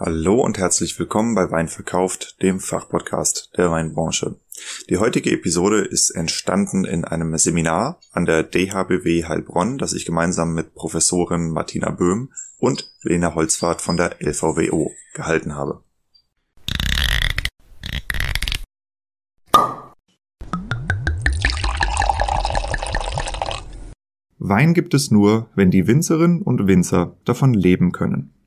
Hallo und herzlich willkommen bei Wein verkauft, dem Fachpodcast der Weinbranche. Die heutige Episode ist entstanden in einem Seminar an der DHBW Heilbronn, das ich gemeinsam mit Professorin Martina Böhm und Lena Holzfahrt von der LVWO gehalten habe. Wein gibt es nur, wenn die Winzerinnen und Winzer davon leben können.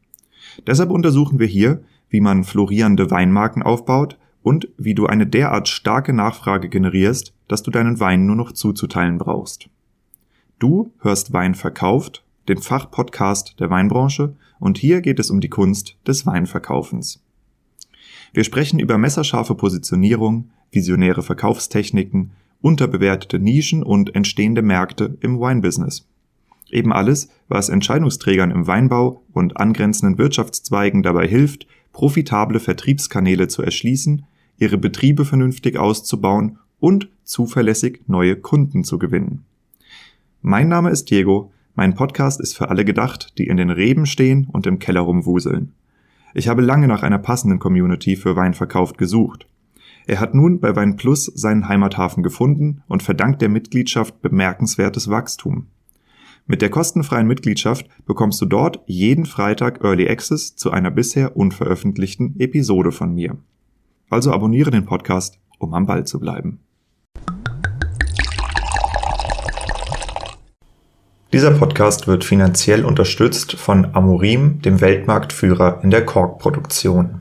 Deshalb untersuchen wir hier, wie man florierende Weinmarken aufbaut und wie du eine derart starke Nachfrage generierst, dass du deinen Wein nur noch zuzuteilen brauchst. Du hörst Wein verkauft, den Fachpodcast der Weinbranche, und hier geht es um die Kunst des Weinverkaufens. Wir sprechen über messerscharfe Positionierung, visionäre Verkaufstechniken, unterbewertete Nischen und entstehende Märkte im Wine-Business. Eben alles, was Entscheidungsträgern im Weinbau und angrenzenden Wirtschaftszweigen dabei hilft, profitable Vertriebskanäle zu erschließen, ihre Betriebe vernünftig auszubauen und zuverlässig neue Kunden zu gewinnen. Mein Name ist Diego, mein Podcast ist für alle gedacht, die in den Reben stehen und im Keller rumwuseln. Ich habe lange nach einer passenden Community für Weinverkauf gesucht. Er hat nun bei Wein Plus seinen Heimathafen gefunden und verdankt der Mitgliedschaft bemerkenswertes Wachstum. Mit der kostenfreien Mitgliedschaft bekommst du dort jeden Freitag Early Access zu einer bisher unveröffentlichten Episode von mir. Also abonniere den Podcast, um am Ball zu bleiben. Dieser Podcast wird finanziell unterstützt von Amorim, dem Weltmarktführer in der Korkproduktion.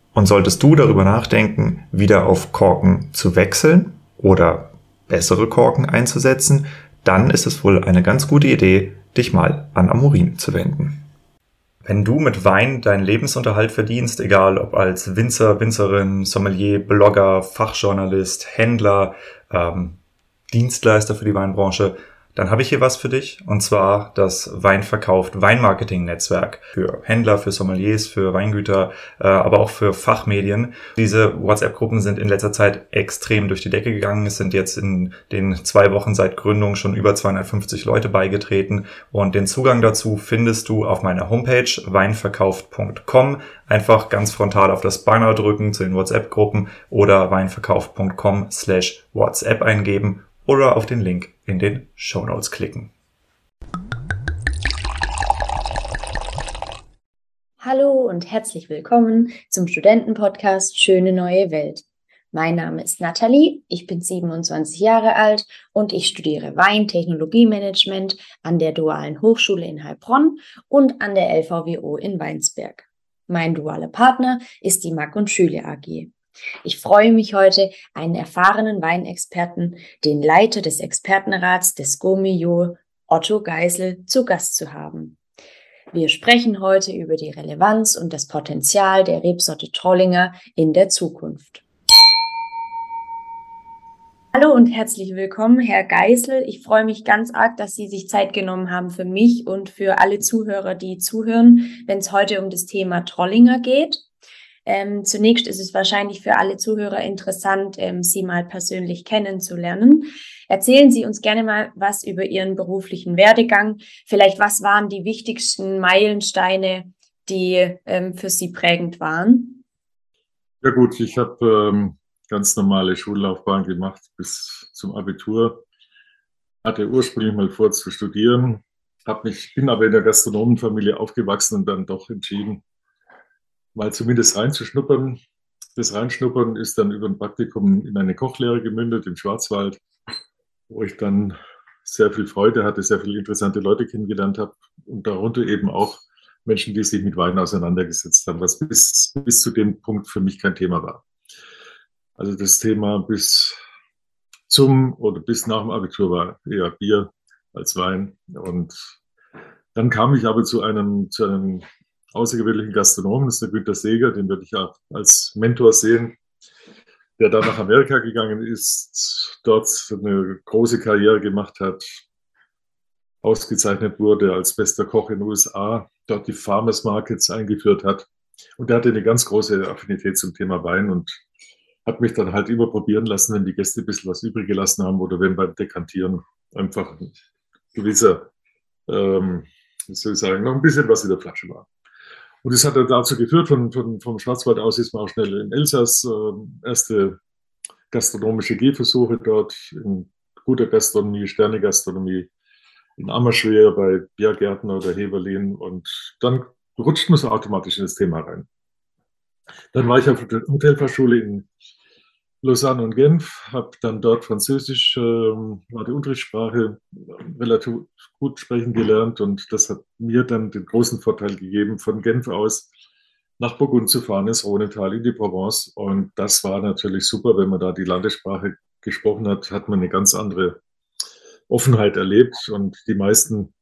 Und solltest du darüber nachdenken, wieder auf Korken zu wechseln oder bessere Korken einzusetzen, dann ist es wohl eine ganz gute Idee, dich mal an Amorin zu wenden. Wenn du mit Wein deinen Lebensunterhalt verdienst, egal ob als Winzer, Winzerin, Sommelier, Blogger, Fachjournalist, Händler, ähm, Dienstleister für die Weinbranche, dann habe ich hier was für dich und zwar das Weinverkauft Weinmarketing Netzwerk für Händler, für Sommeliers, für Weingüter, äh, aber auch für Fachmedien. Diese WhatsApp-Gruppen sind in letzter Zeit extrem durch die Decke gegangen. Es sind jetzt in den zwei Wochen seit Gründung schon über 250 Leute beigetreten und den Zugang dazu findest du auf meiner Homepage weinverkauft.com. Einfach ganz frontal auf das Banner drücken zu den WhatsApp-Gruppen oder weinverkauft.com slash WhatsApp eingeben oder auf den Link in den Show Notes klicken. Hallo und herzlich willkommen zum Studentenpodcast Schöne neue Welt. Mein Name ist Nathalie, ich bin 27 Jahre alt und ich studiere Weintechnologiemanagement an der Dualen Hochschule in Heilbronn und an der LVWO in Weinsberg. Mein dualer Partner ist die Mack und Schüle AG. Ich freue mich heute, einen erfahrenen Weinexperten, den Leiter des Expertenrats des Gomio, Otto Geisel, zu Gast zu haben. Wir sprechen heute über die Relevanz und das Potenzial der Rebsorte Trollinger in der Zukunft. Hallo und herzlich willkommen, Herr Geisel. Ich freue mich ganz arg, dass Sie sich Zeit genommen haben für mich und für alle Zuhörer, die zuhören, wenn es heute um das Thema Trollinger geht. Ähm, zunächst ist es wahrscheinlich für alle Zuhörer interessant, ähm, Sie mal persönlich kennenzulernen. Erzählen Sie uns gerne mal was über Ihren beruflichen Werdegang. Vielleicht, was waren die wichtigsten Meilensteine, die ähm, für Sie prägend waren? Ja gut, ich habe ähm, ganz normale Schullaufbahn gemacht bis zum Abitur. Hatte ursprünglich mal vor zu studieren, hab mich, bin aber in der Gastronomenfamilie aufgewachsen und dann doch entschieden, mal zumindest reinzuschnuppern. Das Reinschnuppern ist dann über ein Praktikum in eine Kochlehre gemündet im Schwarzwald, wo ich dann sehr viel Freude hatte, sehr viele interessante Leute kennengelernt habe und darunter eben auch Menschen, die sich mit Wein auseinandergesetzt haben, was bis, bis zu dem Punkt für mich kein Thema war. Also das Thema bis zum oder bis nach dem Abitur war eher Bier als Wein. Und dann kam ich aber zu einem, zu einem außergewöhnlichen Gastronomen, das ist der Günter Seeger, den würde ich auch als Mentor sehen, der dann nach Amerika gegangen ist, dort eine große Karriere gemacht hat, ausgezeichnet wurde als bester Koch in den USA, dort die Farmers Markets eingeführt hat. Und der hatte eine ganz große Affinität zum Thema Wein und hat mich dann halt immer probieren lassen, wenn die Gäste ein bisschen was übrig gelassen haben oder wenn beim Dekantieren einfach ein gewisser, ähm, wie soll ich sagen, noch ein bisschen was in der Flasche war. Und das hat dann dazu geführt, von, von, vom Schwarzwald aus ist man auch schnell in Elsass, äh, erste gastronomische Gehversuche dort in guter Gastronomie, Sternegastronomie, in Ammerschwer bei Biergärtner oder Heberlin und dann rutscht man so automatisch in das Thema rein. Dann war ich auf der Hotelfachschule in Lausanne und Genf, habe dann dort Französisch, äh, war die Unterrichtssprache, relativ gut sprechen gelernt und das hat mir dann den großen Vorteil gegeben, von Genf aus nach Burgund zu fahren, ins Rhonetal, in die Provence. Und das war natürlich super, wenn man da die Landessprache gesprochen hat, hat man eine ganz andere Offenheit erlebt und die meisten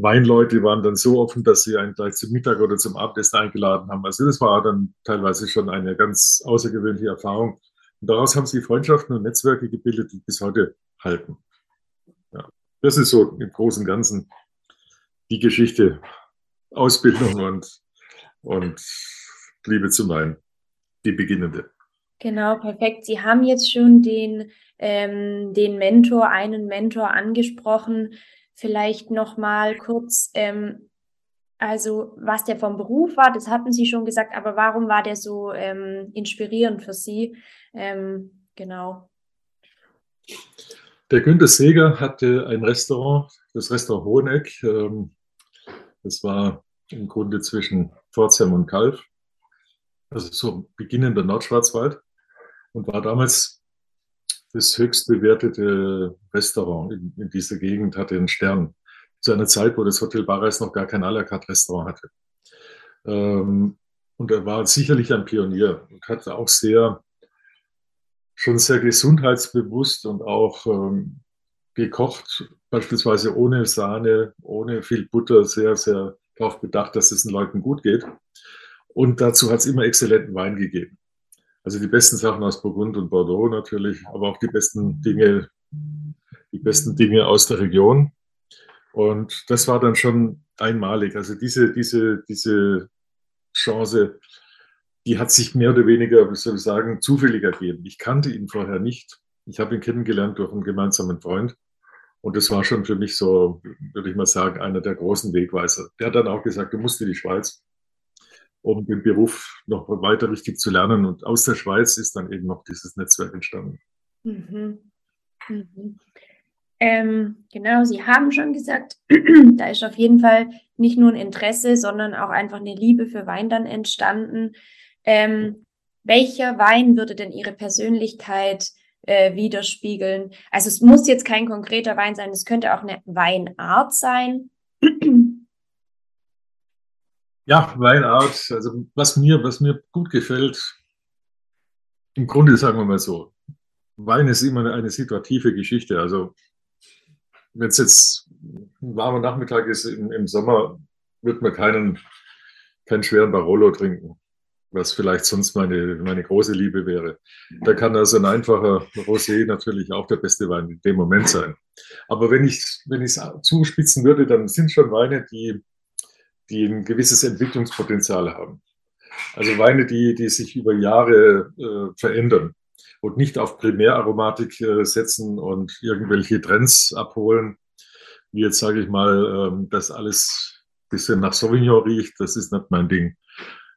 Weinleute waren dann so offen, dass sie einen gleich zum Mittag oder zum Abendessen eingeladen haben. Also das war dann teilweise schon eine ganz außergewöhnliche Erfahrung. Und daraus haben sie Freundschaften und Netzwerke gebildet, die bis heute halten. Ja, das ist so im Großen und Ganzen die Geschichte, Ausbildung und, und Liebe zum Wein, die beginnende. Genau, perfekt. Sie haben jetzt schon den, ähm, den Mentor, einen Mentor angesprochen vielleicht noch mal kurz, ähm, also was der vom Beruf war, das hatten Sie schon gesagt, aber warum war der so ähm, inspirierend für Sie? Ähm, genau. Der Günter Seeger hatte ein Restaurant, das Restaurant Hoheneck. Ähm, das war im Grunde zwischen Pforzheim und Kalf, also so beginnender Nordschwarzwald und war damals das höchst bewertete Restaurant in, in dieser Gegend hatte einen Stern. Zu einer Zeit, wo das Hotel Barreis noch gar kein à la carte Restaurant hatte. Ähm, und er war sicherlich ein Pionier und hatte auch sehr, schon sehr gesundheitsbewusst und auch ähm, gekocht, beispielsweise ohne Sahne, ohne viel Butter, sehr, sehr darauf bedacht, dass es den Leuten gut geht. Und dazu hat es immer exzellenten Wein gegeben. Also die besten Sachen aus Burgund und Bordeaux natürlich, aber auch die besten Dinge, die besten Dinge aus der Region. Und das war dann schon einmalig. Also diese, diese, diese Chance, die hat sich mehr oder weniger, wie soll ich sagen, zufällig ergeben. Ich kannte ihn vorher nicht. Ich habe ihn kennengelernt durch einen gemeinsamen Freund. Und das war schon für mich so, würde ich mal sagen, einer der großen Wegweiser. Der hat dann auch gesagt, du musst in die Schweiz um den Beruf noch weiter richtig zu lernen. Und aus der Schweiz ist dann eben noch dieses Netzwerk entstanden. Mhm. Mhm. Ähm, genau, Sie haben schon gesagt, da ist auf jeden Fall nicht nur ein Interesse, sondern auch einfach eine Liebe für Wein dann entstanden. Ähm, welcher Wein würde denn Ihre Persönlichkeit äh, widerspiegeln? Also es muss jetzt kein konkreter Wein sein, es könnte auch eine Weinart sein. Ja, Weinart, also was mir, was mir gut gefällt, im Grunde sagen wir mal so, Wein ist immer eine situative Geschichte. Also wenn es jetzt ein warmer Nachmittag ist im, im Sommer, wird man keinen, keinen schweren Barolo trinken, was vielleicht sonst meine, meine große Liebe wäre. Da kann also ein einfacher Rosé natürlich auch der beste Wein in dem Moment sein. Aber wenn ich wenn es zuspitzen würde, dann sind schon Weine, die die ein gewisses Entwicklungspotenzial haben. Also Weine, die, die sich über Jahre äh, verändern und nicht auf Primäraromatik äh, setzen und irgendwelche Trends abholen, wie jetzt sage ich mal, ähm, dass alles ein bisschen nach Sauvignon riecht, das ist nicht mein Ding.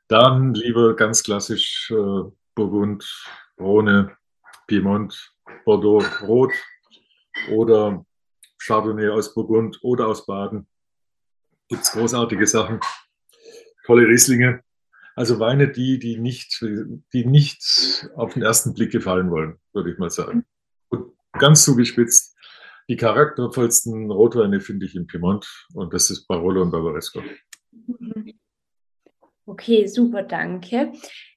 Dann lieber ganz klassisch äh, Burgund, Rhone, Piemont, Bordeaux, Rot oder Chardonnay aus Burgund oder aus Baden gibt es großartige Sachen, tolle Rieslinge. Also Weine, die, die nicht, die nicht auf den ersten Blick gefallen wollen, würde ich mal sagen. Und ganz zugespitzt, die charaktervollsten Rotweine finde ich in Piemont und das ist Barolo und Barbaresco. Okay, super, danke.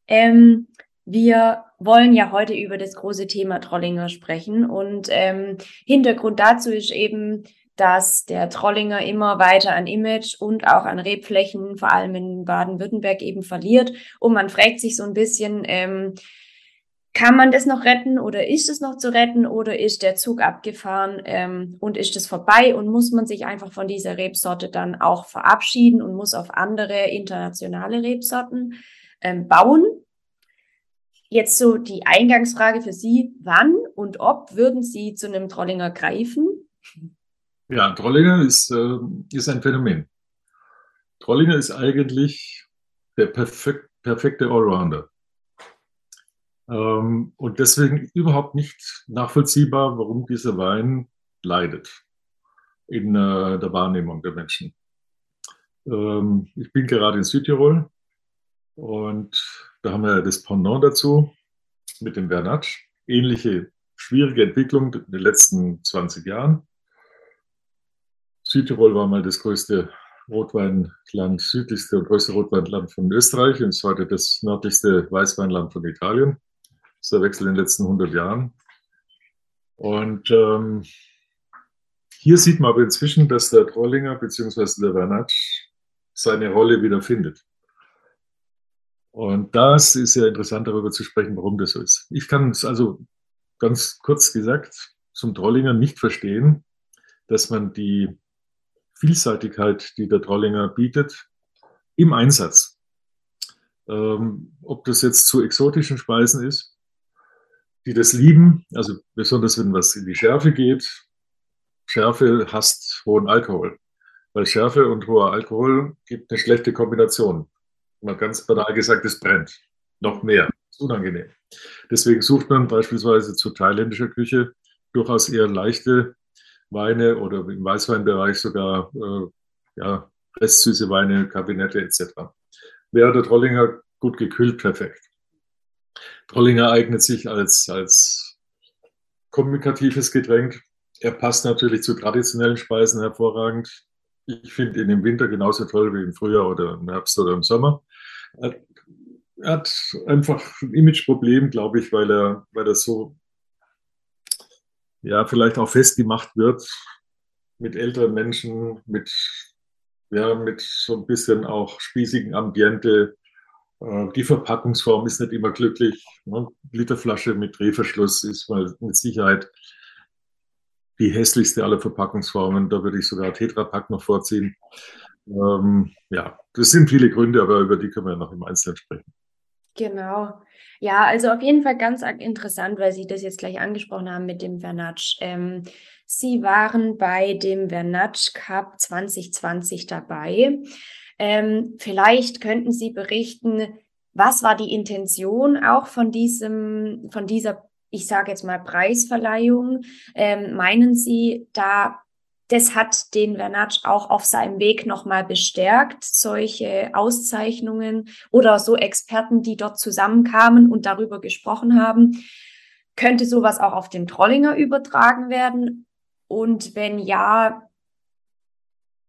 Ähm, wir wollen ja heute über das große Thema Trollinger sprechen und ähm, Hintergrund dazu ist eben, dass der Trollinger immer weiter an Image und auch an Rebflächen, vor allem in Baden-Württemberg, eben verliert. Und man fragt sich so ein bisschen, ähm, kann man das noch retten oder ist es noch zu retten oder ist der Zug abgefahren ähm, und ist es vorbei und muss man sich einfach von dieser Rebsorte dann auch verabschieden und muss auf andere internationale Rebsorten ähm, bauen? Jetzt so die Eingangsfrage für Sie, wann und ob würden Sie zu einem Trollinger greifen? Ja, Trollinger ist, äh, ist ein Phänomen. Trollinger ist eigentlich der perfek perfekte Allrounder. Ähm, und deswegen überhaupt nicht nachvollziehbar, warum dieser Wein leidet in äh, der Wahrnehmung der Menschen. Ähm, ich bin gerade in Südtirol und da haben wir das Pendant dazu mit dem Vernatsch. Ähnliche schwierige Entwicklung in den letzten 20 Jahren. Südtirol war mal das größte Rotweinland, südlichste und größte Rotweinland von Österreich und ist heute das nördlichste Weißweinland von Italien. Das ist der Wechsel in den letzten 100 Jahren. Und ähm, hier sieht man aber inzwischen, dass der Trollinger bzw. der Vernatsch seine Rolle wieder findet. Und das ist ja interessant, darüber zu sprechen, warum das so ist. Ich kann es also ganz kurz gesagt zum Trollinger nicht verstehen, dass man die Vielseitigkeit, die der Trollinger bietet, im Einsatz. Ähm, ob das jetzt zu exotischen Speisen ist, die das lieben, also besonders wenn was in die Schärfe geht. Schärfe hasst hohen Alkohol, weil Schärfe und hoher Alkohol gibt eine schlechte Kombination. Mal ganz banal gesagt, es brennt. Noch mehr. Ist unangenehm. Deswegen sucht man beispielsweise zur thailändischer Küche durchaus eher leichte Weine oder im Weißweinbereich sogar äh, ja, restsüße Weine, Kabinette etc. Wäre der Trollinger gut gekühlt, perfekt. Trollinger eignet sich als, als kommunikatives Getränk. Er passt natürlich zu traditionellen Speisen hervorragend. Ich finde ihn im Winter genauso toll wie im Frühjahr oder im Herbst oder im Sommer. Er hat einfach ein Imageproblem, glaube ich, weil er, weil er so ja, vielleicht auch festgemacht wird mit älteren Menschen, mit, ja, mit so ein bisschen auch spießigen Ambiente. Äh, die Verpackungsform ist nicht immer glücklich. Ne? Literflasche mit Drehverschluss ist mal mit Sicherheit die hässlichste aller Verpackungsformen. Da würde ich sogar Tetrapack noch vorziehen. Ähm, ja, das sind viele Gründe, aber über die können wir noch im Einzelnen sprechen. Genau. Ja, also auf jeden Fall ganz interessant, weil Sie das jetzt gleich angesprochen haben mit dem Vernatsch. Ähm, Sie waren bei dem Vernatsch Cup 2020 dabei. Ähm, vielleicht könnten Sie berichten, was war die Intention auch von diesem, von dieser, ich sage jetzt mal Preisverleihung? Ähm, meinen Sie, da das hat den Vernatsch auch auf seinem Weg nochmal bestärkt, solche Auszeichnungen oder so Experten, die dort zusammenkamen und darüber gesprochen haben. Könnte sowas auch auf den Trollinger übertragen werden? Und wenn ja,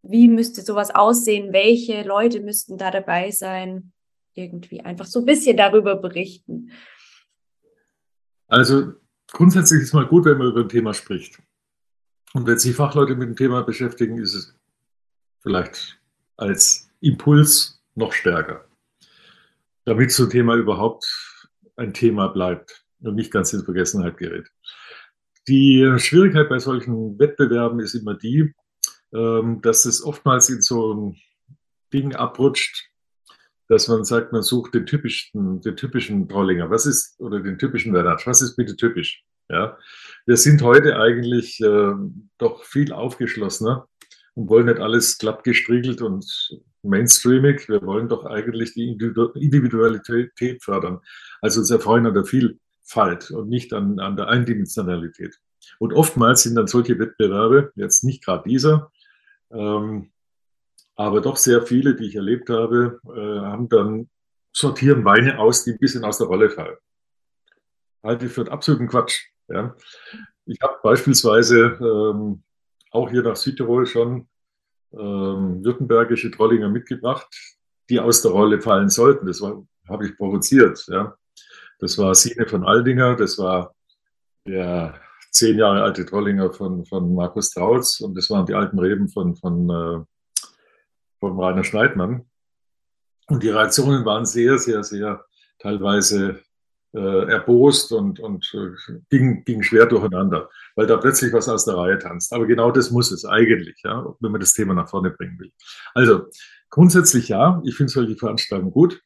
wie müsste sowas aussehen? Welche Leute müssten da dabei sein? Irgendwie einfach so ein bisschen darüber berichten. Also grundsätzlich ist mal gut, wenn man über ein Thema spricht. Und wenn sich Fachleute mit dem Thema beschäftigen, ist es vielleicht als Impuls noch stärker, damit so ein Thema überhaupt ein Thema bleibt und nicht ganz in Vergessenheit gerät. Die Schwierigkeit bei solchen Wettbewerben ist immer die, ähm, dass es oftmals in so ein Ding abrutscht, dass man sagt, man sucht den typischen, den typischen Trollinger. Was ist, oder den typischen Werdatsch. Was ist bitte typisch? Ja, wir sind heute eigentlich äh, doch viel aufgeschlossener und wollen nicht alles glatt gestriegelt und mainstreamig. Wir wollen doch eigentlich die Individualität fördern. Also uns erfreuen an der Vielfalt und nicht an, an der Eindimensionalität. Und oftmals sind dann solche Wettbewerbe, jetzt nicht gerade dieser, ähm, aber doch sehr viele, die ich erlebt habe, äh, haben dann sortieren Weine aus, die ein bisschen aus der Rolle fallen. Halte ich für absoluten Quatsch. Ja. Ich habe beispielsweise ähm, auch hier nach Südtirol schon ähm, württembergische Trollinger mitgebracht, die aus der Rolle fallen sollten. Das habe ich provoziert. Ja. Das war Sine von Aldinger, das war der zehn Jahre alte Trollinger von, von Markus Trautz und das waren die alten Reben von, von, äh, von Rainer Schneidmann. Und die Reaktionen waren sehr, sehr, sehr teilweise äh, erbost und, und äh, ging, ging schwer durcheinander, weil da plötzlich was aus der Reihe tanzt. Aber genau das muss es eigentlich, ja, wenn man das Thema nach vorne bringen will. Also grundsätzlich ja, ich finde solche Veranstaltungen gut.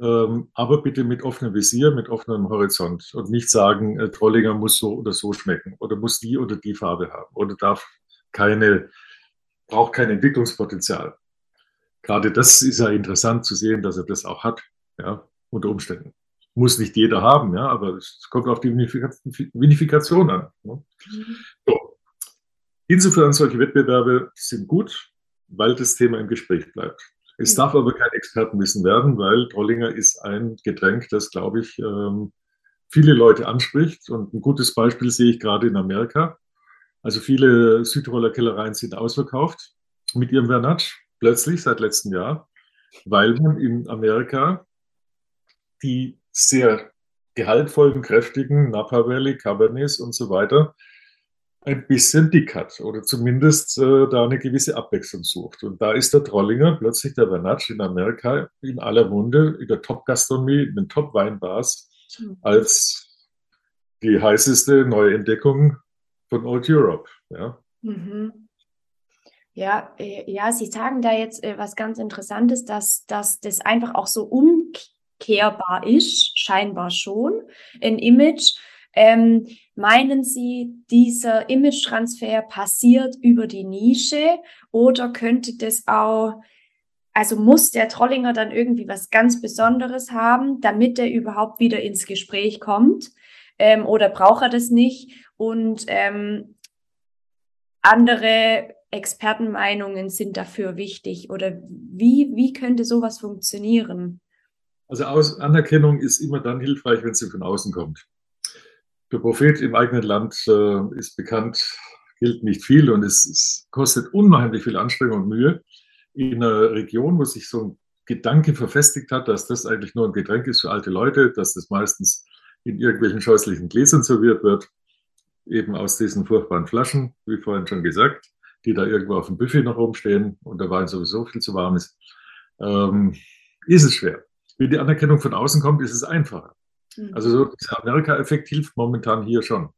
Ähm, aber bitte mit offenem Visier, mit offenem Horizont und nicht sagen, äh, Trollinger muss so oder so schmecken oder muss die oder die Farbe haben oder darf keine, braucht kein Entwicklungspotenzial. Gerade das ist ja interessant zu sehen, dass er das auch hat, ja, unter Umständen. Muss nicht jeder haben, ja, aber es kommt auf die Vinifikation an. Ja. Mhm. So. Insofern solche Wettbewerbe sind gut, weil das Thema im Gespräch bleibt. Es darf aber kein Expertenwissen werden, weil Trollinger ist ein Getränk, das, glaube ich, ähm, viele Leute anspricht. Und ein gutes Beispiel sehe ich gerade in Amerika. Also viele Südtiroler Kellereien sind ausverkauft mit ihrem Vernatsch, plötzlich seit letztem Jahr, weil man in Amerika die sehr gehaltvollen, kräftigen Napa Valley, Cabernets und so weiter ein bisschen dick hat oder zumindest äh, da eine gewisse Abwechslung sucht. Und da ist der Trollinger, plötzlich der Vernatsch in Amerika in aller Munde, in der Top-Gastronomie, in den Top-Weinbars mhm. als die heißeste neue Entdeckung von Old Europe. Ja. Mhm. Ja, äh, ja, Sie sagen da jetzt äh, was ganz Interessantes, dass, dass das einfach auch so umkehrbar ist, scheinbar schon, ein Image ähm, meinen Sie, dieser Image-Transfer passiert über die Nische oder könnte das auch, also muss der Trollinger dann irgendwie was ganz Besonderes haben, damit er überhaupt wieder ins Gespräch kommt? Ähm, oder braucht er das nicht? Und ähm, andere Expertenmeinungen sind dafür wichtig? Oder wie, wie könnte sowas funktionieren? Also Anerkennung ist immer dann hilfreich, wenn sie von außen kommt. Der Prophet im eigenen Land äh, ist bekannt, gilt nicht viel und es, es, kostet unheimlich viel Anstrengung und Mühe. In einer Region, wo sich so ein Gedanke verfestigt hat, dass das eigentlich nur ein Getränk ist für alte Leute, dass das meistens in irgendwelchen scheußlichen Gläsern serviert wird, eben aus diesen furchtbaren Flaschen, wie vorhin schon gesagt, die da irgendwo auf dem Buffet noch rumstehen und der Wein sowieso viel zu warm ist, ähm, ist es schwer. Wenn die Anerkennung von außen kommt, ist es einfacher. Mhm. Also so dieser Amerika-Effekt hilft momentan hier schon.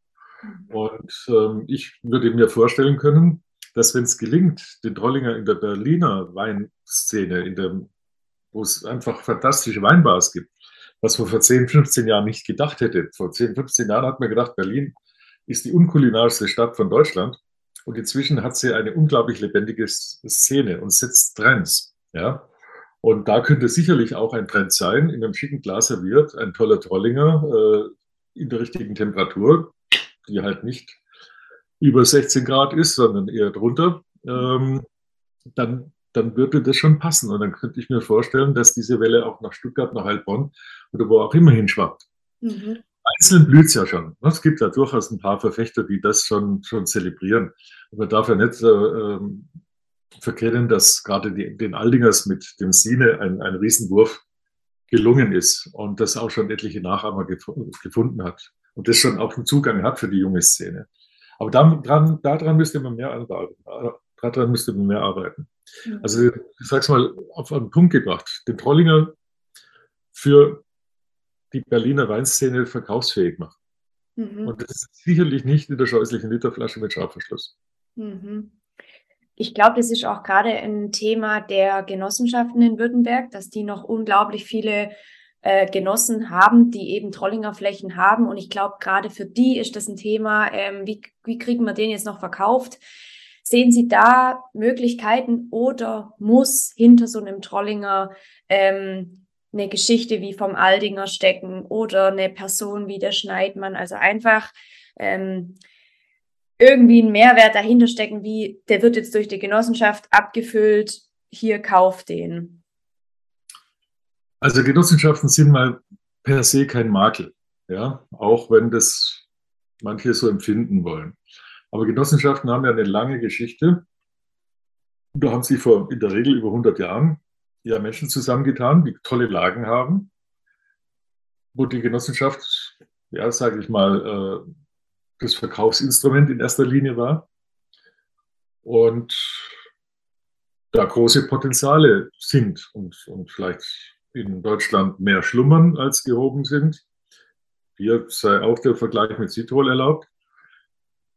Mhm. Und ähm, ich würde mir vorstellen können, dass wenn es gelingt, den Trollinger in der Berliner Weinszene, in der, wo es einfach fantastische Weinbars gibt, was man vor 10, 15 Jahren nicht gedacht hätte. Vor 10, 15 Jahren hat man gedacht, Berlin ist die unkulinarischste Stadt von Deutschland. Und inzwischen hat sie eine unglaublich lebendige Szene und setzt Trends. Ja? Und da könnte sicherlich auch ein Trend sein, in einem schicken Glas serviert, ein toller Trollinger äh, in der richtigen Temperatur, die halt nicht über 16 Grad ist, sondern eher drunter, ähm, dann, dann würde das schon passen. Und dann könnte ich mir vorstellen, dass diese Welle auch nach Stuttgart, nach Heilbronn oder wo auch immer hinschwappt. Mhm. Einzeln blüht es ja schon. Es gibt ja durchaus ein paar Verfechter, die das schon, schon zelebrieren. Und man darf ja nicht äh, ähm, verkennen, dass gerade die, den Aldingers mit dem Sine ein, ein Riesenwurf gelungen ist und das auch schon etliche Nachahmer gef gefunden hat und das schon auch einen Zugang hat für die junge Szene. Aber daran, daran müsste man mehr arbeiten. Daran müsste man mehr arbeiten. Mhm. Also ich sage es mal auf einen Punkt gebracht. Den Trollinger für die Berliner Weinszene verkaufsfähig machen. Mhm. Und das ist sicherlich nicht in der scheußlichen Literflasche mit Schraubverschluss. Mhm. Ich glaube, das ist auch gerade ein Thema der Genossenschaften in Württemberg, dass die noch unglaublich viele äh, Genossen haben, die eben Trollinger Flächen haben. Und ich glaube, gerade für die ist das ein Thema, ähm, wie, wie kriegen wir den jetzt noch verkauft? Sehen Sie da Möglichkeiten oder muss hinter so einem Trollinger ähm, eine Geschichte wie vom Aldinger stecken oder eine Person wie der Schneidmann? Also einfach ähm, irgendwie einen Mehrwert dahinter stecken, wie der wird jetzt durch die Genossenschaft abgefüllt, hier kauft den. Also Genossenschaften sind mal per se kein Makel, ja, auch wenn das manche so empfinden wollen. Aber Genossenschaften haben ja eine lange Geschichte. Da haben sich vor in der Regel über 100 Jahren ja Menschen zusammengetan, die tolle Lagen haben, wo die Genossenschaft, ja, sage ich mal, äh, das Verkaufsinstrument in erster Linie war. Und da große Potenziale sind und, und vielleicht in Deutschland mehr schlummern als gehoben sind. Hier sei auch der Vergleich mit Südtirol erlaubt.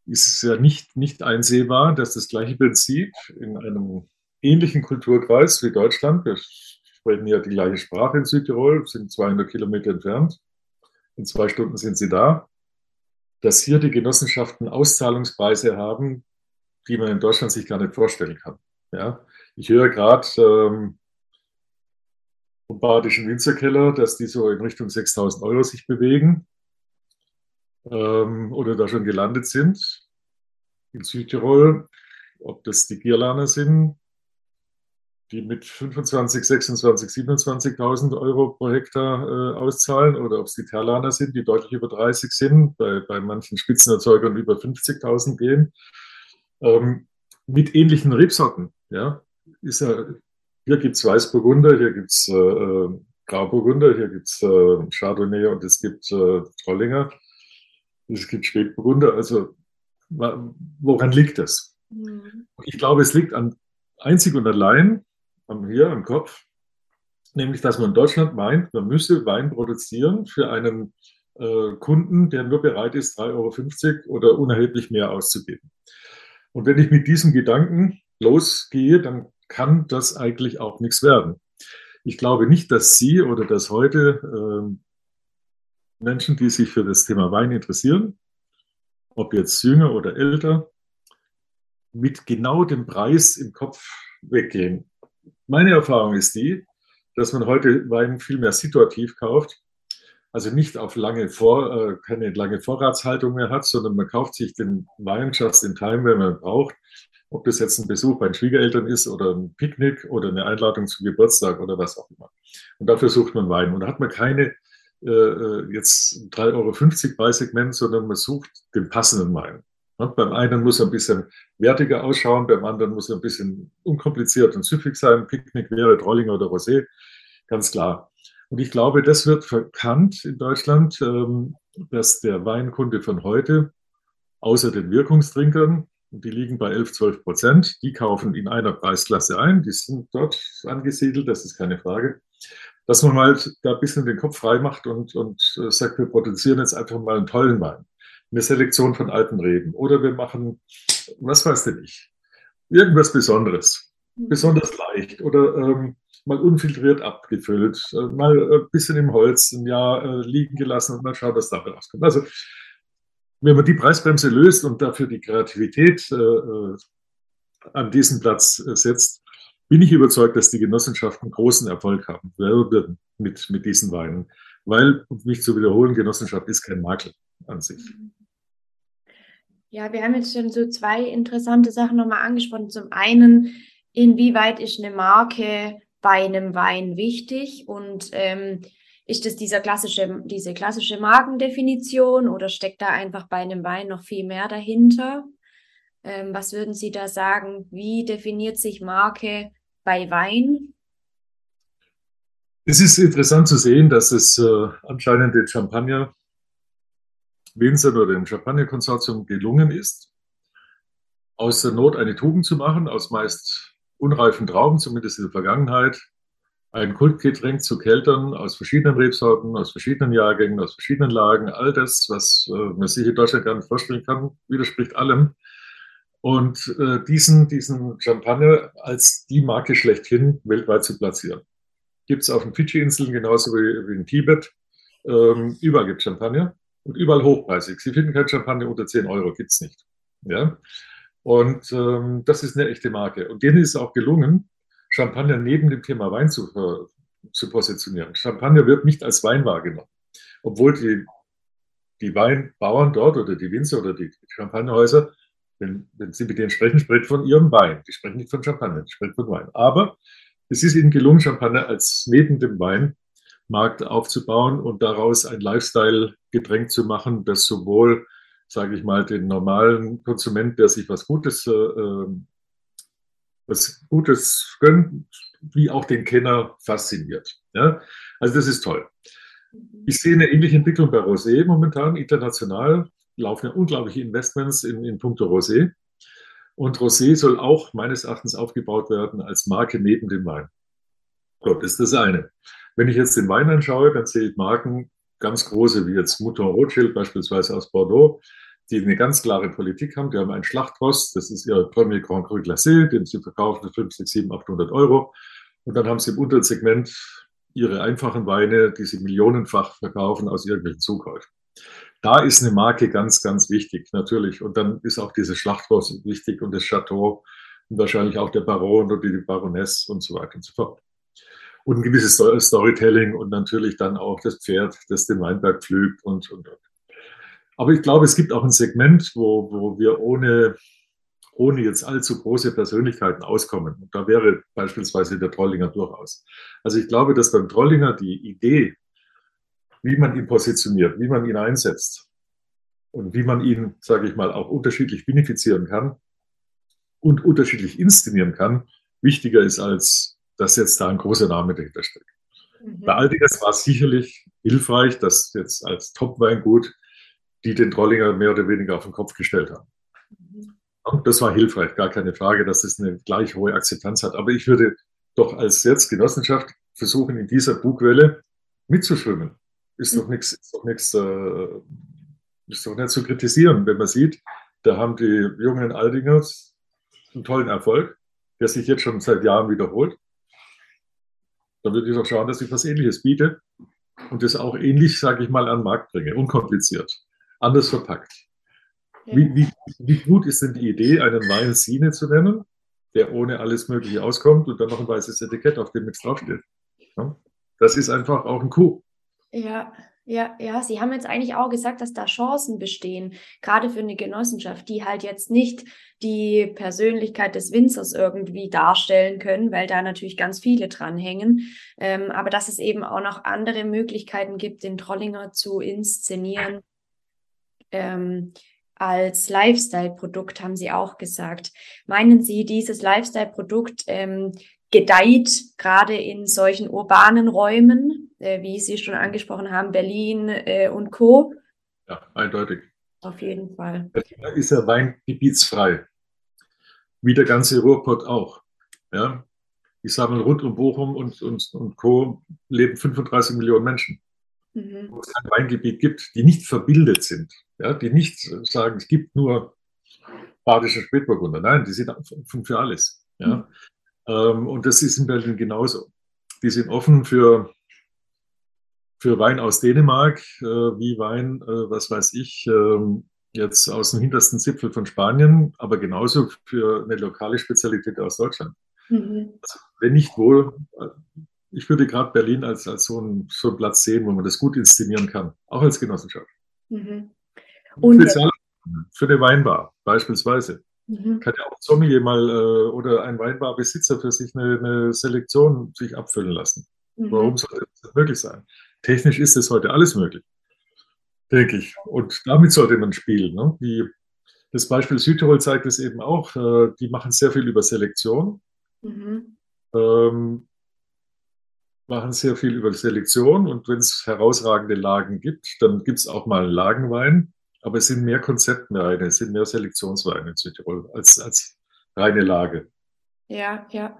Ist es ja nicht, nicht einsehbar, dass das gleiche Prinzip in einem ähnlichen Kulturkreis wie Deutschland, wir sprechen ja die gleiche Sprache in Südtirol, sind 200 Kilometer entfernt, in zwei Stunden sind sie da, dass hier die Genossenschaften Auszahlungspreise haben, die man in Deutschland sich gar nicht vorstellen kann. Ja? Ich höre gerade ähm, vom Badischen Winzerkeller, dass die so in Richtung 6000 Euro sich bewegen ähm, oder da schon gelandet sind. In Südtirol, ob das die Gierlaner sind, die mit 25, 26, 27.000 Euro pro Hektar äh, auszahlen oder ob es die Terlaner sind, die deutlich über 30 sind, bei, bei manchen Spitzenerzeugern über 50.000 gehen, ähm, mit ähnlichen Rebsorten. Ja, ist ja, hier gibt es Weißburgunder, hier gibt es äh, äh, Grauburgunder, hier gibt es äh, Chardonnay und es gibt äh, Trollinger, es gibt Spätburgunder. Also woran liegt das? Mhm. Ich glaube, es liegt an einzig und allein hier im Kopf, nämlich dass man in Deutschland meint, man müsse Wein produzieren für einen äh, Kunden, der nur bereit ist, 3,50 Euro oder unerheblich mehr auszugeben. Und wenn ich mit diesem Gedanken losgehe, dann kann das eigentlich auch nichts werden. Ich glaube nicht, dass Sie oder dass heute äh, Menschen, die sich für das Thema Wein interessieren, ob jetzt jünger oder älter, mit genau dem Preis im Kopf weggehen. Meine Erfahrung ist die, dass man heute Wein viel mehr situativ kauft. Also nicht auf lange Vor, äh, keine lange Vorratshaltung mehr hat, sondern man kauft sich den Wein just in time, wenn man braucht. Ob das jetzt ein Besuch bei den Schwiegereltern ist oder ein Picknick oder eine Einladung zum Geburtstag oder was auch immer. Und dafür sucht man Wein. Und da hat man keine äh, äh jetzt 3,50 Euro Preissegment, sondern man sucht den passenden Wein. Beim einen muss er ein bisschen wertiger ausschauen, beim anderen muss er ein bisschen unkompliziert und süffig sein. Picknick wäre Trollinger oder Rosé, ganz klar. Und ich glaube, das wird verkannt in Deutschland, ähm, dass der Weinkunde von heute, außer den Wirkungstrinkern, die liegen bei 11, 12 Prozent, die kaufen in einer Preisklasse ein, die sind dort angesiedelt, das ist keine Frage. Dass man mal da ein bisschen den Kopf frei macht und, und äh, sagt, wir produzieren jetzt einfach mal einen tollen Wein eine Selektion von alten Reben oder wir machen, was weiß denn ich, irgendwas Besonderes, mhm. besonders leicht oder ähm, mal unfiltriert abgefüllt, äh, mal ein bisschen im Holz ein Jahr äh, liegen gelassen und mal schauen, was dabei rauskommt. Also wenn man die Preisbremse löst und dafür die Kreativität äh, äh an diesen Platz äh, setzt, bin ich überzeugt, dass die Genossenschaften großen Erfolg haben werden mit, mit diesen Weinen. Weil, um mich zu wiederholen, Genossenschaft ist kein Makel an sich. Ja, wir haben jetzt schon so zwei interessante Sachen nochmal angesprochen. Zum einen, inwieweit ist eine Marke bei einem Wein wichtig und ähm, ist das dieser klassische, diese klassische Markendefinition oder steckt da einfach bei einem Wein noch viel mehr dahinter? Ähm, was würden Sie da sagen? Wie definiert sich Marke bei Wein? Es ist interessant zu sehen, dass es äh, anscheinend den Champagner Winzern oder dem Champagner-Konsortium gelungen ist, aus der Not eine Tugend zu machen, aus meist unreifen Trauben, zumindest in der Vergangenheit, ein Kultgetränk zu keltern aus verschiedenen Rebsorten, aus verschiedenen Jahrgängen, aus verschiedenen Lagen. All das, was äh, man sich in Deutschland gar nicht vorstellen kann, widerspricht allem. Und äh, diesen, diesen Champagner als die Marke schlechthin weltweit zu platzieren. Gibt es auf den Fidschi-Inseln genauso wie, wie in Tibet. Ähm, überall gibt es Champagner und überall hochpreisig. Sie finden kein Champagner unter 10 Euro, gibt es nicht. Ja? Und ähm, das ist eine echte Marke. Und denen ist es auch gelungen, Champagner neben dem Thema Wein zu, äh, zu positionieren. Champagner wird nicht als Wein wahrgenommen, obwohl die, die Weinbauern dort oder die Winzer oder die Champagnerhäuser, wenn, wenn sie mit denen sprechen, sprechen von ihrem Wein. Die sprechen nicht von Champagner, die sprechen von Wein. Aber es ist ihnen gelungen, Champagner als neben dem Wein Markt aufzubauen und daraus ein Lifestyle-Getränk zu machen, das sowohl, sage ich mal, den normalen Konsument, der sich was Gutes, äh, ähm, was Gutes gönnt, wie auch den Kenner fasziniert. Ja? Also das ist toll. Ich sehe eine ähnliche Entwicklung bei Rosé momentan international. laufen ja unglaubliche Investments in, in puncto Rosé. Und Rosé soll auch meines Erachtens aufgebaut werden als Marke neben dem Wein. Das ist das eine. Wenn ich jetzt den Wein anschaue, dann sehe ich Marken ganz große, wie jetzt Mouton Rothschild beispielsweise aus Bordeaux, die eine ganz klare Politik haben. Die haben einen Schlachtrost, das ist ihr Premier Grand Cru Glacé, den sie verkaufen für 50, 7, 800 Euro. Und dann haben sie im unteren Segment ihre einfachen Weine, die sie millionenfach verkaufen aus irgendwelchen Zukäufen. Da ist eine Marke ganz, ganz wichtig, natürlich. Und dann ist auch dieses Schlachthaus wichtig und das Chateau und wahrscheinlich auch der Baron oder die Baroness und so weiter und so fort. Und ein gewisses Storytelling und natürlich dann auch das Pferd, das den Weinberg pflügt und, und, und. Aber ich glaube, es gibt auch ein Segment, wo, wo wir ohne, ohne jetzt allzu große Persönlichkeiten auskommen. Und da wäre beispielsweise der Trollinger durchaus. Also ich glaube, dass beim Trollinger die Idee, wie man ihn positioniert, wie man ihn einsetzt und wie man ihn, sage ich mal, auch unterschiedlich benefizieren kann und unterschiedlich inszenieren kann, wichtiger ist, als dass jetzt da ein großer Name dahinter steckt. Mhm. Bei Aldigas war es sicherlich hilfreich, dass jetzt als Top-Weingut die den Trollinger mehr oder weniger auf den Kopf gestellt haben. Mhm. Und das war hilfreich, gar keine Frage, dass es eine gleich hohe Akzeptanz hat. Aber ich würde doch als jetzt Genossenschaft versuchen, in dieser Bugwelle mitzuschwimmen ist doch nichts, ist doch nichts, äh, ist doch nicht zu kritisieren, wenn man sieht, da haben die jungen Aldingers einen tollen Erfolg, der sich jetzt schon seit Jahren wiederholt. Da würde ich doch schauen, dass ich was Ähnliches biete und das auch ähnlich, sage ich mal, an den Markt bringe, unkompliziert, anders verpackt. Ja. Wie, wie, wie, gut ist denn die Idee, einen Wein Sine zu nennen, der ohne alles Mögliche auskommt und dann noch ein weißes Etikett, auf dem nichts draufsteht? Ja? Das ist einfach auch ein Coup. Ja, ja, ja, Sie haben jetzt eigentlich auch gesagt, dass da Chancen bestehen, gerade für eine Genossenschaft, die halt jetzt nicht die Persönlichkeit des Winzers irgendwie darstellen können, weil da natürlich ganz viele dranhängen. Ähm, aber dass es eben auch noch andere Möglichkeiten gibt, den Trollinger zu inszenieren. Ähm, als Lifestyle-Produkt, haben Sie auch gesagt. Meinen Sie, dieses Lifestyle-Produkt ähm, gedeiht, gerade in solchen urbanen Räumen, äh, wie Sie schon angesprochen haben, Berlin äh, und Co. Ja, eindeutig. Auf jeden Fall. Da ist ja weingebietsfrei. Wie der ganze Ruhrpott auch. Ja? Ich sage mal, rund um Bochum und, und, und Co. leben 35 Millionen Menschen. Mhm. Wo es ein Weingebiet gibt, die nicht verbildet sind. Ja? Die nicht sagen, es gibt nur badische Spätburgunder. Nein, die sind offen für alles. Ja? Ähm, und das ist in Berlin genauso. Die sind offen für, für Wein aus Dänemark, äh, wie Wein, äh, was weiß ich, äh, jetzt aus dem hintersten Zipfel von Spanien, aber genauso für eine lokale Spezialität aus Deutschland. Mhm. Also, wenn nicht wohl, äh, ich würde gerade Berlin als, als so, ein, so einen Platz sehen, wo man das gut inszenieren kann, auch als Genossenschaft. Mhm. Und Spezial für eine Weinbar beispielsweise. Mhm. Kann ja auch ein Sommelier mal äh, oder ein Weinbarbesitzer für sich eine, eine Selektion sich abfüllen lassen. Mhm. Warum sollte das möglich sein? Technisch ist es heute alles möglich, denke ich. Und damit sollte man spielen. Ne? Die, das Beispiel Südtirol zeigt es eben auch. Äh, die machen sehr viel über Selektion. Mhm. Ähm, machen sehr viel über Selektion und wenn es herausragende Lagen gibt, dann gibt es auch mal einen Lagenwein. Aber es sind mehr Konzeptweine, es sind mehr Selektionsweine in Südtirol als, als reine Lage. Ja, ja.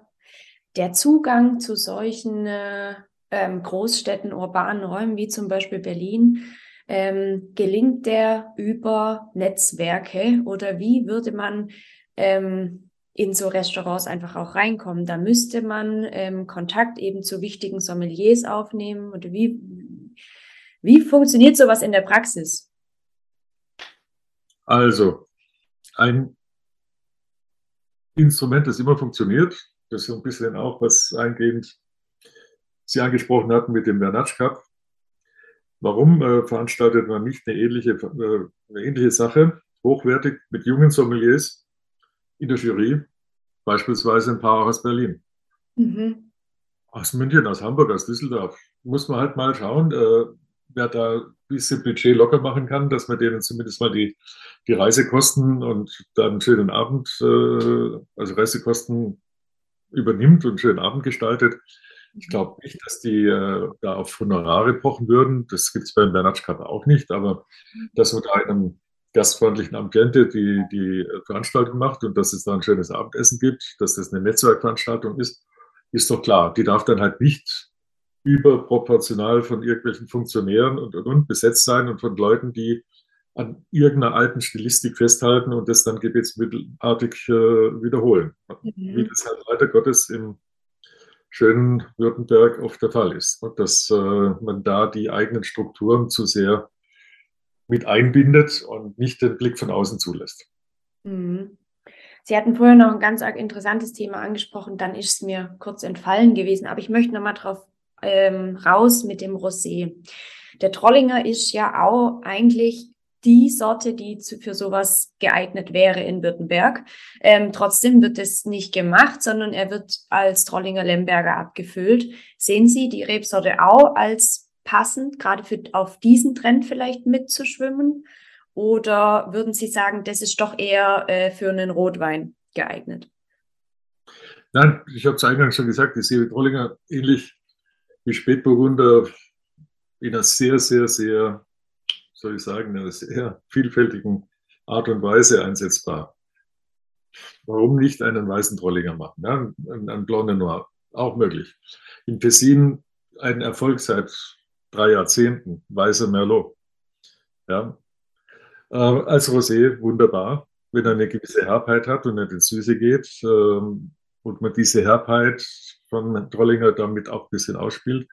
Der Zugang zu solchen äh, ähm, Großstädten, urbanen Räumen wie zum Beispiel Berlin, ähm, gelingt der über Netzwerke oder wie würde man ähm, in so Restaurants einfach auch reinkommen? Da müsste man ähm, Kontakt eben zu wichtigen Sommeliers aufnehmen oder wie, wie funktioniert sowas in der Praxis? Also, ein Instrument, das immer funktioniert, das ist so ein bisschen auch, was eingehend Sie angesprochen hatten mit dem Bernatsch Cup. Warum äh, veranstaltet man nicht eine ähnliche, äh, eine ähnliche Sache, hochwertig mit jungen Sommeliers in der Jury, beispielsweise ein paar aus Berlin? Mhm. Aus München, aus Hamburg, aus Düsseldorf. Muss man halt mal schauen, äh, wer da ein bisschen Budget locker machen kann, dass man denen zumindest mal die, die Reisekosten und dann einen schönen Abend, äh, also Reisekosten übernimmt und einen schönen Abend gestaltet. Ich glaube nicht, dass die äh, da auf Honorare pochen würden. Das gibt es beim Bernatsch Cup auch nicht, aber dass man da einem gastfreundlichen Ambiente die, die Veranstaltung macht und dass es da ein schönes Abendessen gibt, dass das eine Netzwerkveranstaltung ist, ist doch klar. Die darf dann halt nicht überproportional von irgendwelchen Funktionären und, und, und besetzt sein und von Leuten, die an irgendeiner alten Stilistik festhalten und das dann gebetsmittelartig äh, wiederholen. Mhm. Wie das halt leider Gottes im schönen Württemberg oft der Fall ist. Und dass äh, man da die eigenen Strukturen zu sehr mit einbindet und nicht den Blick von außen zulässt. Mhm. Sie hatten vorher noch ein ganz interessantes Thema angesprochen, dann ist es mir kurz entfallen gewesen, aber ich möchte nochmal drauf ähm, raus mit dem Rosé. Der Trollinger ist ja auch eigentlich die Sorte, die zu, für sowas geeignet wäre in Württemberg. Ähm, trotzdem wird es nicht gemacht, sondern er wird als Trollinger Lemberger abgefüllt. Sehen Sie die Rebsorte auch als passend, gerade für auf diesen Trend vielleicht mitzuschwimmen? Oder würden Sie sagen, das ist doch eher äh, für einen Rotwein geeignet? Nein, ich habe es eingangs schon gesagt, ich sehe Trollinger ähnlich wie Spätburgunder in einer sehr, sehr, sehr soll ich sagen, in einer sehr vielfältigen Art und Weise einsetzbar. Warum nicht einen weißen Trollinger machen? Einen, einen Blonde Noir, auch möglich. In Tessin ein Erfolg seit drei Jahrzehnten, weißer Merlot. Ja. Äh, als Rosé wunderbar, wenn er eine gewisse Herbheit hat und nicht in Süße geht äh, und man diese Herbheit von Trollinger damit auch ein bisschen ausspielt.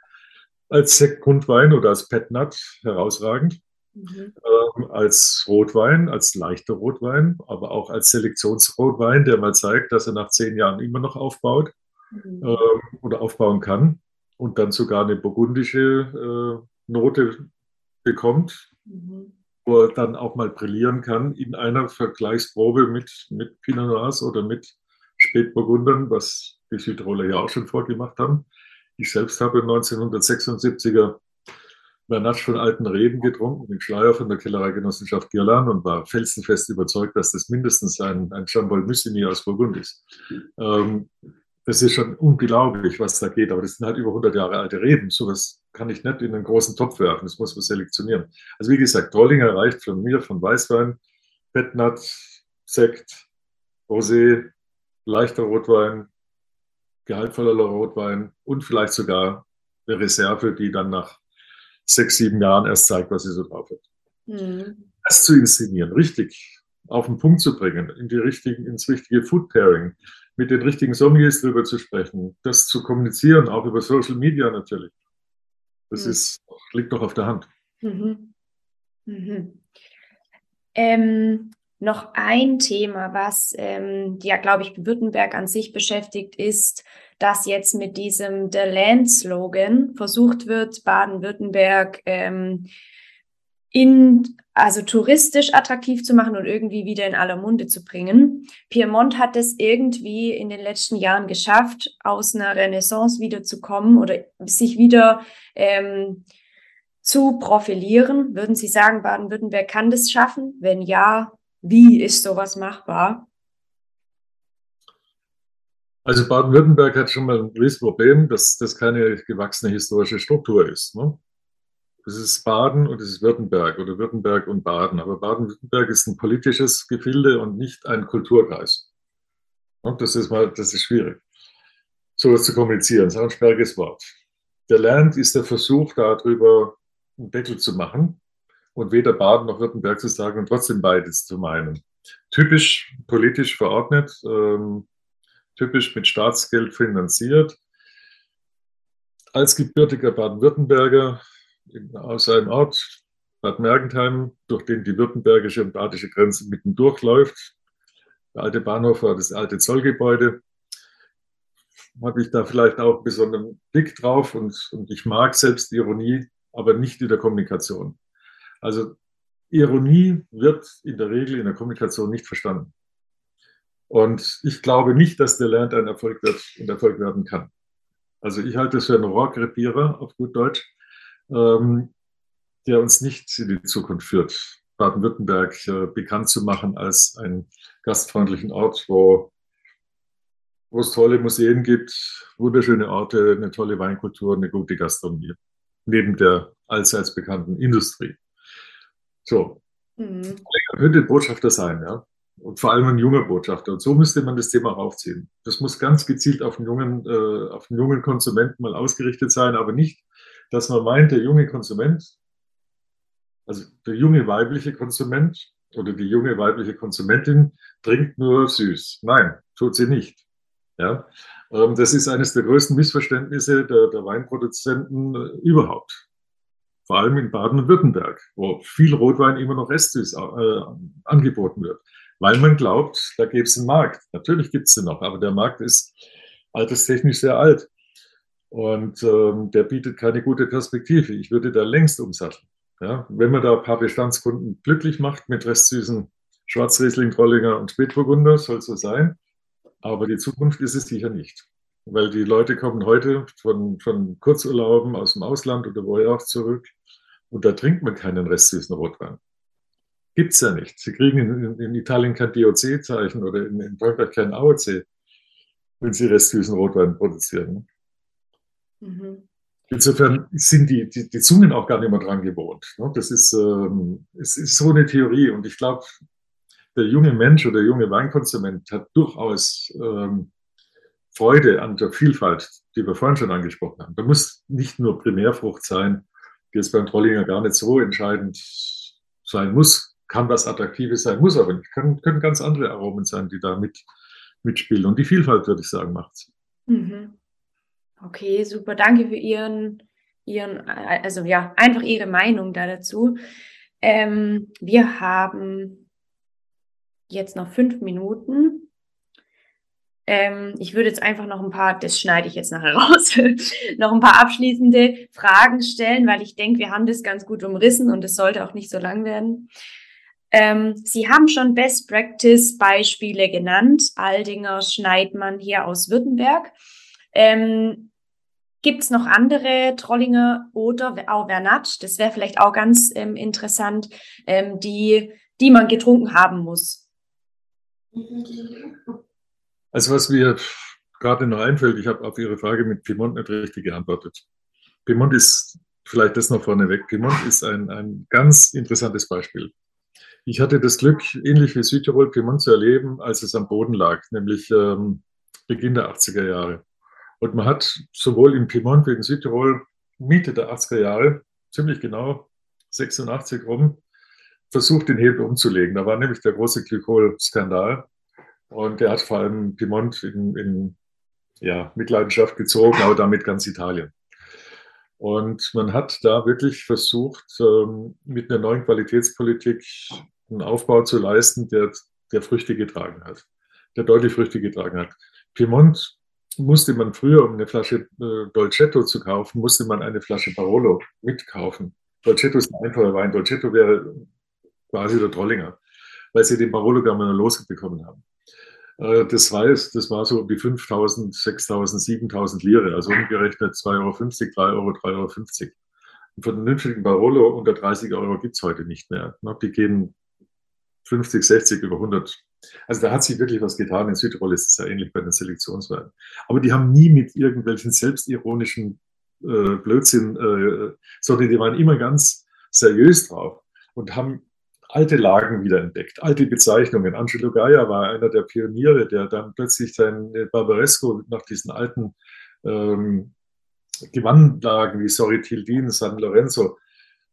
Als Sektgrundwein oder als Petnat herausragend. Mhm. Ähm, als Rotwein, als leichter Rotwein, aber auch als Selektionsrotwein, der mal zeigt, dass er nach zehn Jahren immer noch aufbaut mhm. ähm, oder aufbauen kann und dann sogar eine burgundische äh, Note bekommt, mhm. wo er dann auch mal brillieren kann in einer Vergleichsprobe mit, mit Pinot Noirs oder mit Spätburgundern, was die Südtiroler ja auch schon vorgemacht haben. Ich selbst habe 1976er Bernatsch von alten Reben getrunken, den Schleier von der Kellereigenossenschaft Girlan und war felsenfest überzeugt, dass das mindestens ein, ein Jean-Paul Mussini aus Burgund ist. Ähm, das ist schon unglaublich, was da geht, aber das sind halt über 100 Jahre alte Reben. Sowas kann ich nicht in einen großen Topf werfen, das muss man selektionieren. Also wie gesagt, Trollinger reicht von mir von Weißwein, Petnat, Sekt, Rosé, leichter Rotwein, gehaltvoller Rotwein und vielleicht sogar eine Reserve, die dann nach sechs, sieben Jahren erst zeigt, was sie so drauf hat. Mhm. Das zu inszenieren, richtig auf den Punkt zu bringen, in die richtigen, ins richtige Food Pairing, mit den richtigen Sommeliers drüber zu sprechen, das zu kommunizieren, auch über Social Media natürlich. Das mhm. ist, liegt doch auf der Hand. Mhm. Mhm. Ähm, noch ein Thema, was ähm, ja, glaube ich, Württemberg an sich beschäftigt, ist, dass jetzt mit diesem The Land-Slogan versucht wird, Baden-Württemberg ähm, in, also touristisch attraktiv zu machen und irgendwie wieder in aller Munde zu bringen. Piemont hat es irgendwie in den letzten Jahren geschafft, aus einer Renaissance wiederzukommen oder sich wieder ähm, zu profilieren. Würden Sie sagen, Baden-Württemberg kann das schaffen? Wenn ja, wie ist sowas machbar? Also Baden-Württemberg hat schon mal ein gewisses Problem, dass das keine gewachsene historische Struktur ist. Ne? Das ist Baden und es ist Württemberg oder Württemberg und Baden. Aber Baden-Württemberg ist ein politisches Gefilde und nicht ein Kulturkreis. Und das ist mal, das ist schwierig, sowas zu kommunizieren. Das ist ein sperriges Wort. Der Land ist der Versuch, darüber einen Deckel zu machen und weder Baden noch Württemberg zu sagen und trotzdem beides zu meinen. Typisch politisch verordnet, ähm, typisch mit Staatsgeld finanziert. Als gebürtiger Baden-Württemberger aus einem Ort, Bad Mergentheim, durch den die württembergische und badische Grenze mitten durchläuft, der alte Bahnhof war das alte Zollgebäude, habe ich da vielleicht auch besonderen Blick drauf und, und ich mag selbst Ironie, aber nicht in der Kommunikation. Also Ironie wird in der Regel in der Kommunikation nicht verstanden. Und ich glaube nicht, dass der Lernt ein Erfolg wird und Erfolg werden kann. Also ich halte es für einen Rohrkrepierer auf gut Deutsch, ähm, der uns nicht in die Zukunft führt, Baden-Württemberg äh, bekannt zu machen als einen gastfreundlichen Ort, wo, wo es tolle Museen gibt, wunderschöne Orte, eine tolle Weinkultur, eine gute Gastronomie, neben der allseits bekannten Industrie. So. Mhm. könnte Botschafter sein, ja. Und vor allem ein junger Botschafter. Und so müsste man das Thema raufziehen. Das muss ganz gezielt auf den jungen, äh, auf den jungen Konsumenten mal ausgerichtet sein, aber nicht, dass man meint, der junge Konsument, also der junge weibliche Konsument oder die junge weibliche Konsumentin trinkt nur süß. Nein, tut sie nicht. Ja, ähm, das ist eines der größten Missverständnisse der, der Weinproduzenten äh, überhaupt. Vor allem in Baden-Württemberg, wo viel Rotwein immer noch restsüß äh, angeboten wird, weil man glaubt, da gäbe es einen Markt. Natürlich gibt es den noch, aber der Markt ist alterstechnisch sehr alt und ähm, der bietet keine gute Perspektive. Ich würde da längst umsatteln. Ja, wenn man da ein paar Bestandskunden glücklich macht mit restsüßen Schwarzriesling, Trollinger und Spätburgunder, soll so sein. Aber die Zukunft ist es sicher nicht. Weil die Leute kommen heute von, von Kurzurlauben aus dem Ausland oder woher auch zurück und da trinkt man keinen restsüßen Rotwein. Gibt es ja nicht. Sie kriegen in, in Italien kein DOC-Zeichen oder in, in Frankreich kein AOC, wenn sie restsüßen Rotwein produzieren. Mhm. Insofern sind die, die, die, Zungen auch gar nicht mehr dran gewohnt. Ne? Das ist, ähm, es ist so eine Theorie und ich glaube, der junge Mensch oder der junge Weinkonsument hat durchaus ähm, Freude an der Vielfalt, die wir vorhin schon angesprochen haben. Da muss nicht nur Primärfrucht sein, die jetzt beim Trollinger gar nicht so entscheidend sein muss, kann was Attraktives sein, muss aber nicht. Können, können ganz andere Aromen sein, die da mit, mitspielen. Und die Vielfalt, würde ich sagen, macht es. Mhm. Okay, super. Danke für Ihren, Ihren, also ja, einfach Ihre Meinung da dazu. Ähm, wir haben jetzt noch fünf Minuten. Ähm, ich würde jetzt einfach noch ein paar, das schneide ich jetzt nachher raus, noch ein paar abschließende Fragen stellen, weil ich denke, wir haben das ganz gut umrissen und es sollte auch nicht so lang werden. Ähm, Sie haben schon Best Practice Beispiele genannt. Aldinger, Schneidmann hier aus Württemberg. Ähm, Gibt es noch andere Trollinger oder auch Vernat? Das wäre vielleicht auch ganz ähm, interessant, ähm, die, die man getrunken haben muss. Also was mir gerade noch einfällt, ich habe auf Ihre Frage mit Piemont nicht richtig geantwortet. Piemont ist, vielleicht das noch vorneweg, Piemont ist ein, ein ganz interessantes Beispiel. Ich hatte das Glück, ähnlich wie Südtirol, Piemont zu erleben, als es am Boden lag, nämlich ähm, Beginn der 80er Jahre. Und man hat sowohl in Piemont wie in Südtirol Mitte der 80er Jahre, ziemlich genau 86 rum, versucht, den Hebel umzulegen. Da war nämlich der große Glykol-Skandal. Und der hat vor allem Piemont in, in ja, Mitleidenschaft gezogen, aber damit ganz Italien. Und man hat da wirklich versucht, ähm, mit einer neuen Qualitätspolitik einen Aufbau zu leisten, der, der Früchte getragen hat, der deutlich Früchte getragen hat. Piemont musste man früher, um eine Flasche äh, Dolcetto zu kaufen, musste man eine Flasche Barolo mitkaufen. Dolcetto ist ein einfacher Wein. Dolcetto wäre quasi der Trollinger, weil sie den Barolo gar nicht losbekommen haben. Äh, das war, das war so die 5.000, 6.000, 7.000 Lire, also umgerechnet 2,50 Euro, 3 Euro, 3,50 Euro. Von den vernünftigen Barolo unter 30 Euro gibt es heute nicht mehr. Ne? Die gehen 50, 60, über 100. Also da hat sich wirklich was getan. In Südtirol ist es ja ähnlich bei den Selektionsweinen. Aber die haben nie mit irgendwelchen selbstironischen äh, Blödsinn, äh, sondern die waren immer ganz seriös drauf und haben alte Lagen wiederentdeckt, alte Bezeichnungen. Angelo Gaia war einer der Pioniere, der dann plötzlich sein Barbaresco nach diesen alten ähm, Gewandlagen wie Soritildin, San Lorenzo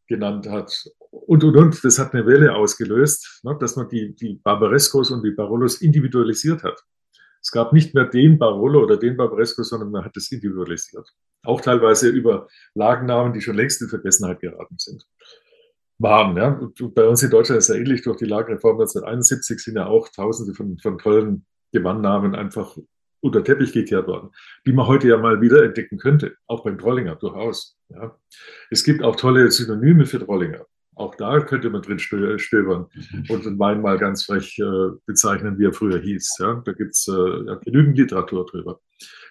genannt hat. Und, und, und. Das hat eine Welle ausgelöst, ne, dass man die, die Barbarescos und die Barolos individualisiert hat. Es gab nicht mehr den Barolo oder den Barbaresco, sondern man hat es individualisiert. Auch teilweise über Lagennamen, die schon längst in Vergessenheit geraten sind waren. Ja. Bei uns in Deutschland ist ja ähnlich durch die Lagerreform 1971 sind ja auch tausende von, von tollen Gewannnamen einfach unter Teppich gekehrt worden, die man heute ja mal wieder entdecken könnte, auch beim Trollinger durchaus. Ja. Es gibt auch tolle Synonyme für Trollinger. Auch da könnte man drin stöbern und den Wein mal ganz frech äh, bezeichnen, wie er früher hieß. Ja. Da gibt es äh, genügend Literatur drüber.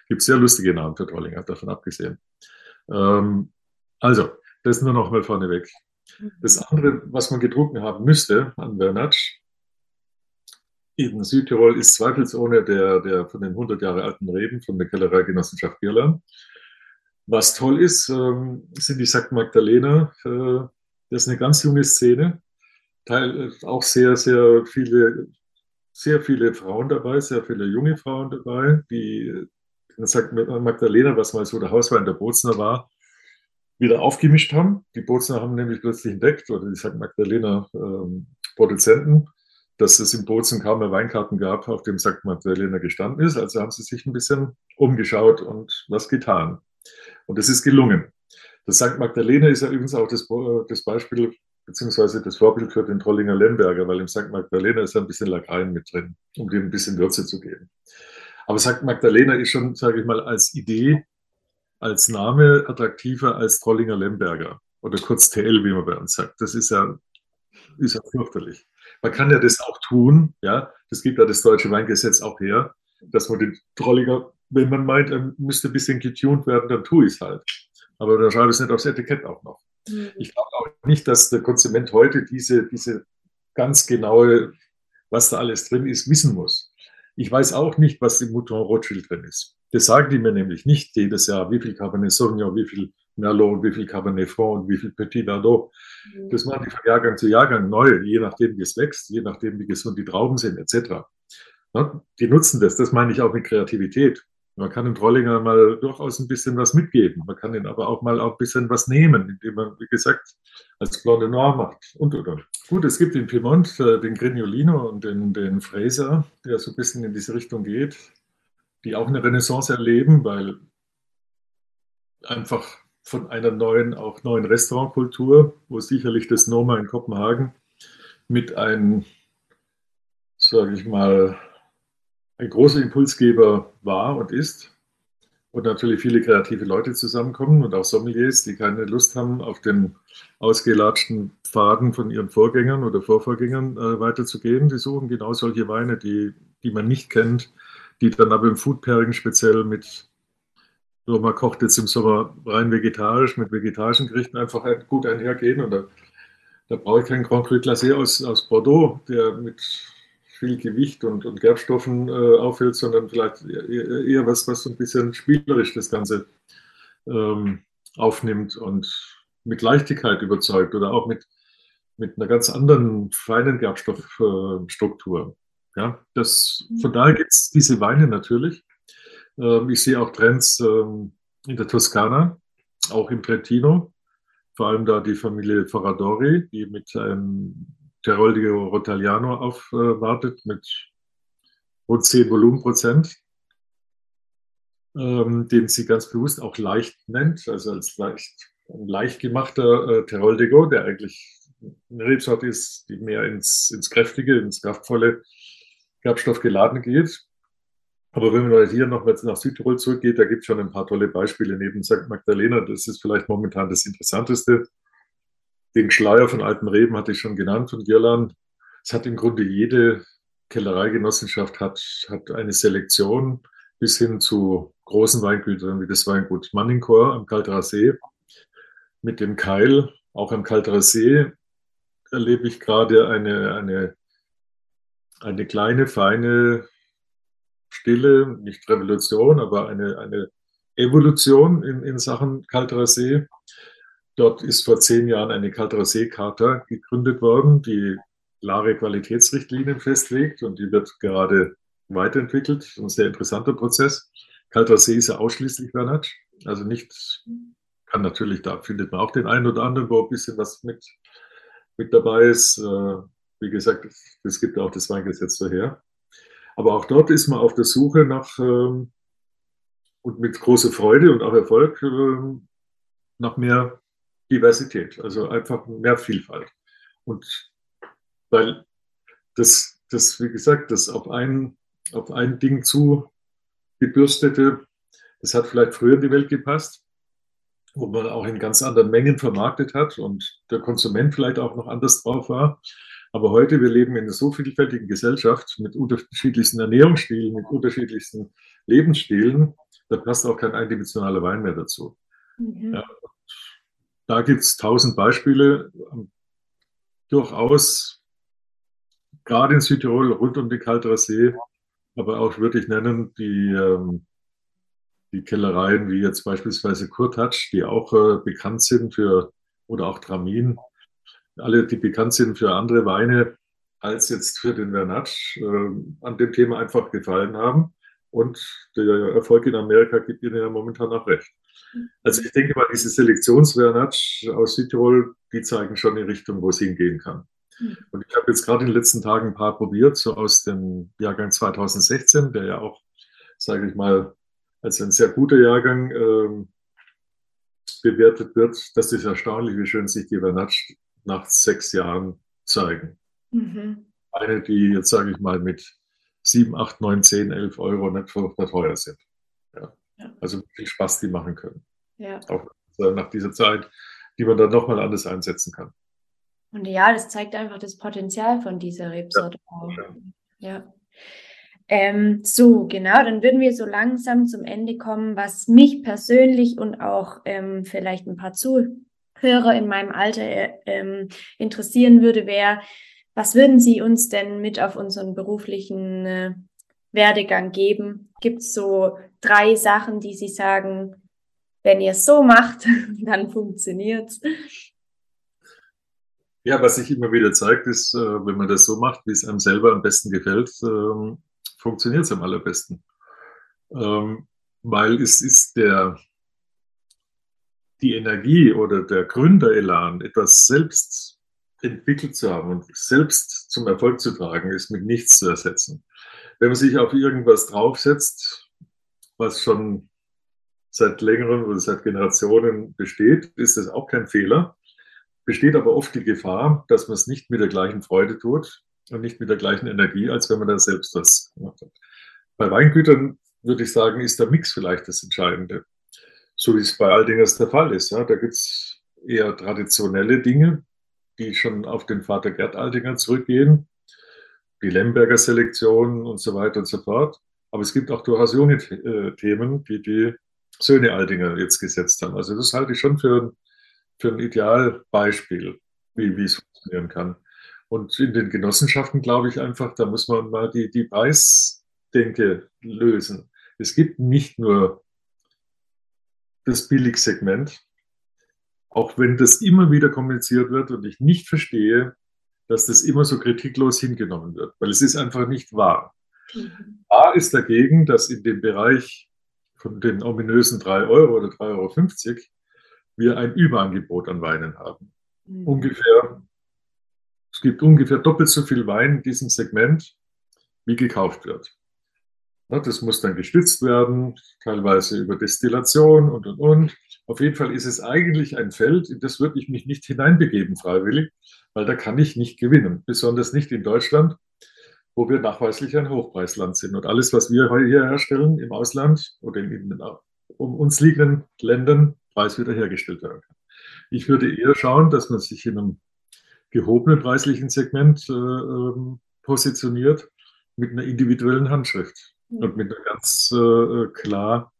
Gibt sehr lustige Namen für Trollinger, davon abgesehen. Ähm, also, das nur noch mal vorneweg. Das andere, was man getrunken haben müsste an Bernatsch, in Südtirol ist zweifelsohne der, der von den 100 Jahre alten Reben von der Kellereigenossenschaft Bierland. Was toll ist, ähm, sind die St. Magdalena. Äh, das ist eine ganz junge Szene. Teil, auch sehr, sehr viele, sehr viele Frauen dabei, sehr viele junge Frauen dabei, die, man sagt Magdalena, was mal so der Hauswein der Bozner war, wieder aufgemischt haben. Die Bozner haben nämlich plötzlich entdeckt, oder die St. Magdalena ähm, Produzenten, dass es in Bozen kaum mehr Weinkarten gab, auf dem St. Magdalena gestanden ist. Also haben sie sich ein bisschen umgeschaut und was getan. Und es ist gelungen. Das St. Magdalena ist ja übrigens auch das, das Beispiel beziehungsweise das Vorbild für den Trollinger Lemberger, weil im St. Magdalena ist ja ein bisschen Lakaien mit drin, um dem ein bisschen Würze zu geben. Aber St. Magdalena ist schon, sage ich mal, als Idee, als Name attraktiver als Trollinger Lemberger oder kurz TL, wie man bei uns sagt. Das ist ja, ist ja fürchterlich. Man kann ja das auch tun, ja, das gibt ja das deutsche Weingesetz auch her, dass man den Trollinger, wenn man meint, er müsste ein bisschen getuned werden, dann tue ich es halt. Aber dann schreibe ich es nicht aufs Etikett auch noch. Mhm. Ich glaube auch nicht, dass der Konsument heute diese, diese ganz genaue, was da alles drin ist, wissen muss. Ich weiß auch nicht, was im Mouton Rothschild drin ist. Das sagen die mir nämlich nicht jedes Jahr, wie viel Cabernet Sauvignon, wie viel Merlot, wie viel Cabernet Franc und wie viel Petit Verdot. Mhm. Das machen die von Jahrgang zu Jahrgang neu, je nachdem, wie es wächst, je nachdem, wie gesund die Trauben sind, etc. Die nutzen das, das meine ich auch mit Kreativität. Man kann dem Trollinger mal durchaus ein bisschen was mitgeben. Man kann ihn aber auch mal auch ein bisschen was nehmen, indem man, wie gesagt, als Blonde Noir macht und oder. Gut, es gibt in Piemont äh, den Grignolino und den, den Fraser, der so ein bisschen in diese Richtung geht, die auch eine Renaissance erleben, weil einfach von einer neuen, auch neuen Restaurantkultur, wo sicherlich das Noma in Kopenhagen mit einem, sage ich mal, ein großer Impulsgeber war und ist. Und natürlich viele kreative Leute zusammenkommen und auch Sommeliers, die keine Lust haben, auf den ausgelatschten Pfaden von ihren Vorgängern oder Vorvorgängern äh, weiterzugehen. Die suchen genau solche Weine, die, die man nicht kennt, die dann aber im Food speziell mit, so man kocht jetzt im Sommer rein vegetarisch, mit vegetarischen Gerichten einfach gut einhergehen. Und da, da brauche ich keinen Grand Cru Glacé aus, aus Bordeaux, der mit viel Gewicht und, und Gerbstoffen äh, auffällt, sondern vielleicht eher, eher, was, was so ein bisschen spielerisch das Ganze ähm, aufnimmt und mit Leichtigkeit überzeugt oder auch mit, mit einer ganz anderen feinen Gerbstoffstruktur. Äh, ja, das, von mhm. daher gibt es diese Weine natürlich. Ähm, ich sehe auch Trends ähm, in der Toskana, auch im Trentino, vor allem da die Familie Ferradori, die mit einem Teroldio Rotagliano aufwartet mit rund 10 Volumenprozent, ähm, den sie ganz bewusst auch leicht nennt, also als leicht, ein leicht gemachter äh, Teroldigo, der eigentlich eine Rebsorte ist, die mehr ins, ins Kräftige, ins Kraftvolle Gerbstoff geladen geht. Aber wenn man hier noch nach Südtirol zurückgeht, da gibt es schon ein paar tolle Beispiele neben St. Magdalena. Das ist vielleicht momentan das Interessanteste. Den Schleier von alten Reben hatte ich schon genannt von Girland. Es hat im Grunde jede Kellereigenossenschaft hat, hat eine Selektion bis hin zu großen Weingütern wie das Weingut Manningkor am Kalterer See. Mit dem Keil, auch am Kalterer See, erlebe ich gerade eine, eine, eine kleine, feine, stille, nicht Revolution, aber eine, eine Evolution in, in Sachen Kalterer See. Dort ist vor zehn Jahren eine Kalterer See-Charta gegründet worden, die klare Qualitätsrichtlinien festlegt und die wird gerade weiterentwickelt. Ein sehr interessanter Prozess. Kalterer See ist ja ausschließlich Vernatsch, also nicht, kann natürlich, da findet man auch den einen oder anderen, wo ein bisschen was mit, mit dabei ist. Wie gesagt, es gibt auch das Weingesetz daher. Aber auch dort ist man auf der Suche nach ähm, und mit großer Freude und auch Erfolg ähm, nach mehr Diversität, also einfach mehr Vielfalt. Und weil das, das wie gesagt, das auf ein, auf ein Ding zu gebürstete, das hat vielleicht früher in die Welt gepasst, wo man auch in ganz anderen Mengen vermarktet hat und der Konsument vielleicht auch noch anders drauf war. Aber heute, wir leben in einer so vielfältigen Gesellschaft mit unterschiedlichsten Ernährungsstilen, mit unterschiedlichsten Lebensstilen, da passt auch kein eindimensionaler Wein mehr dazu. Mhm. Ja, da gibt es tausend Beispiele, durchaus gerade in Südtirol rund um den Kalterer See, aber auch würde ich nennen, die, ähm, die Kellereien wie jetzt beispielsweise Kurtatsch, die auch äh, bekannt sind für, oder auch Tramin, alle, die bekannt sind für andere Weine, als jetzt für den Vernatsch, äh, an dem Thema einfach gefallen haben. Und der Erfolg in Amerika gibt ihnen ja momentan auch recht. Also ich denke mal, diese Selektionsvernatsch aus Südtirol, die zeigen schon die Richtung, wo es hingehen kann. Mhm. Und ich habe jetzt gerade in den letzten Tagen ein paar probiert, so aus dem Jahrgang 2016, der ja auch, sage ich mal, als ein sehr guter Jahrgang ähm, bewertet wird. Das ist erstaunlich, wie schön sich die Vernatsch nach sechs Jahren zeigen. Mhm. Eine, die jetzt, sage ich mal, mit 7, 8, 9, 10, 11 Euro nicht furchtbar teuer sind. Ja. ja. Also viel Spaß, die machen können. Ja. Auch nach dieser Zeit, die man dann nochmal anders einsetzen kann. Und ja, das zeigt einfach das Potenzial von dieser Rebsorte ja. auch. Ja. Ähm, so, genau, dann würden wir so langsam zum Ende kommen, was mich persönlich und auch ähm, vielleicht ein paar Zuhörer in meinem Alter äh, ähm, interessieren würde, wäre, was würden Sie uns denn mit auf unseren beruflichen äh, Werdegang geben? Gibt es so drei Sachen, die Sie sagen, wenn ihr es so macht, dann funktioniert es? Ja, was sich immer wieder zeigt, ist, äh, wenn man das so macht, wie es einem selber am besten gefällt, ähm, funktioniert es am allerbesten. Ähm, weil es ist der, die Energie oder der Gründerelan, etwas selbst entwickelt zu haben und selbst zum Erfolg zu tragen, ist mit nichts zu ersetzen. Wenn man sich auf irgendwas draufsetzt, was schon seit längeren oder seit Generationen besteht, ist das auch kein Fehler. Besteht aber oft die Gefahr, dass man es nicht mit der gleichen Freude tut und nicht mit der gleichen Energie, als wenn man da selbst was gemacht hat. Bei Weingütern würde ich sagen, ist der Mix vielleicht das Entscheidende. So wie es bei Aldingers der Fall ist. Ja. Da gibt es eher traditionelle Dinge, die schon auf den Vater Gerd Aldinger zurückgehen, die Lemberger Selektion und so weiter und so fort. Aber es gibt auch durchaus junge Themen, die die Söhne Aldinger jetzt gesetzt haben. Also das halte ich schon für, für ein Idealbeispiel, wie, wie es funktionieren kann. Und in den Genossenschaften glaube ich einfach, da muss man mal die, die Preisdenke lösen. Es gibt nicht nur das Billigsegment, auch wenn das immer wieder kommuniziert wird und ich nicht verstehe, dass das immer so kritiklos hingenommen wird, weil es ist einfach nicht wahr. Mhm. A ist dagegen, dass in dem Bereich von den ominösen 3 Euro oder 3,50 Euro wir ein Überangebot an Weinen haben. Mhm. Ungefähr, es gibt ungefähr doppelt so viel Wein in diesem Segment, wie gekauft wird. Das muss dann gestützt werden, teilweise über Destillation und, und, und. Auf jeden Fall ist es eigentlich ein Feld, in das würde ich mich nicht hineinbegeben freiwillig, weil da kann ich nicht gewinnen. Besonders nicht in Deutschland, wo wir nachweislich ein Hochpreisland sind. Und alles, was wir hier herstellen im Ausland oder in, in um uns liegenden Ländern, Preis wiederhergestellt werden kann. Ich würde eher schauen, dass man sich in einem gehobenen preislichen Segment äh, ähm, positioniert mit einer individuellen Handschrift und mit einer ganz äh, klar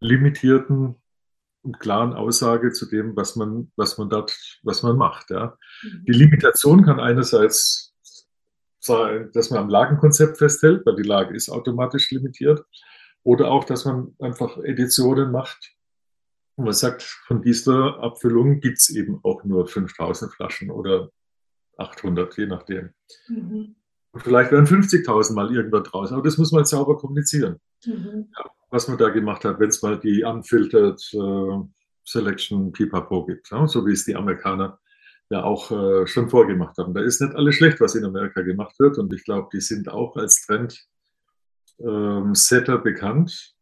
limitierten und klaren Aussage zu dem, was man, was man dort, was man macht. Ja. Mhm. Die Limitation kann einerseits sein, dass man am Lagenkonzept festhält, weil die Lage ist automatisch limitiert, oder auch, dass man einfach Editionen macht. Und man sagt, von dieser Abfüllung gibt es eben auch nur 5000 Flaschen oder 800, je nachdem. Mhm. Und vielleicht werden 50.000 mal irgendwann draus, aber das muss man sauber kommunizieren. Mhm. Was man da gemacht hat, wenn es mal die Unfiltered äh, Selection Pipapo gibt, ja, so wie es die Amerikaner ja auch äh, schon vorgemacht haben. Da ist nicht alles schlecht, was in Amerika gemacht wird und ich glaube, die sind auch als Trendsetter ähm, bekannt.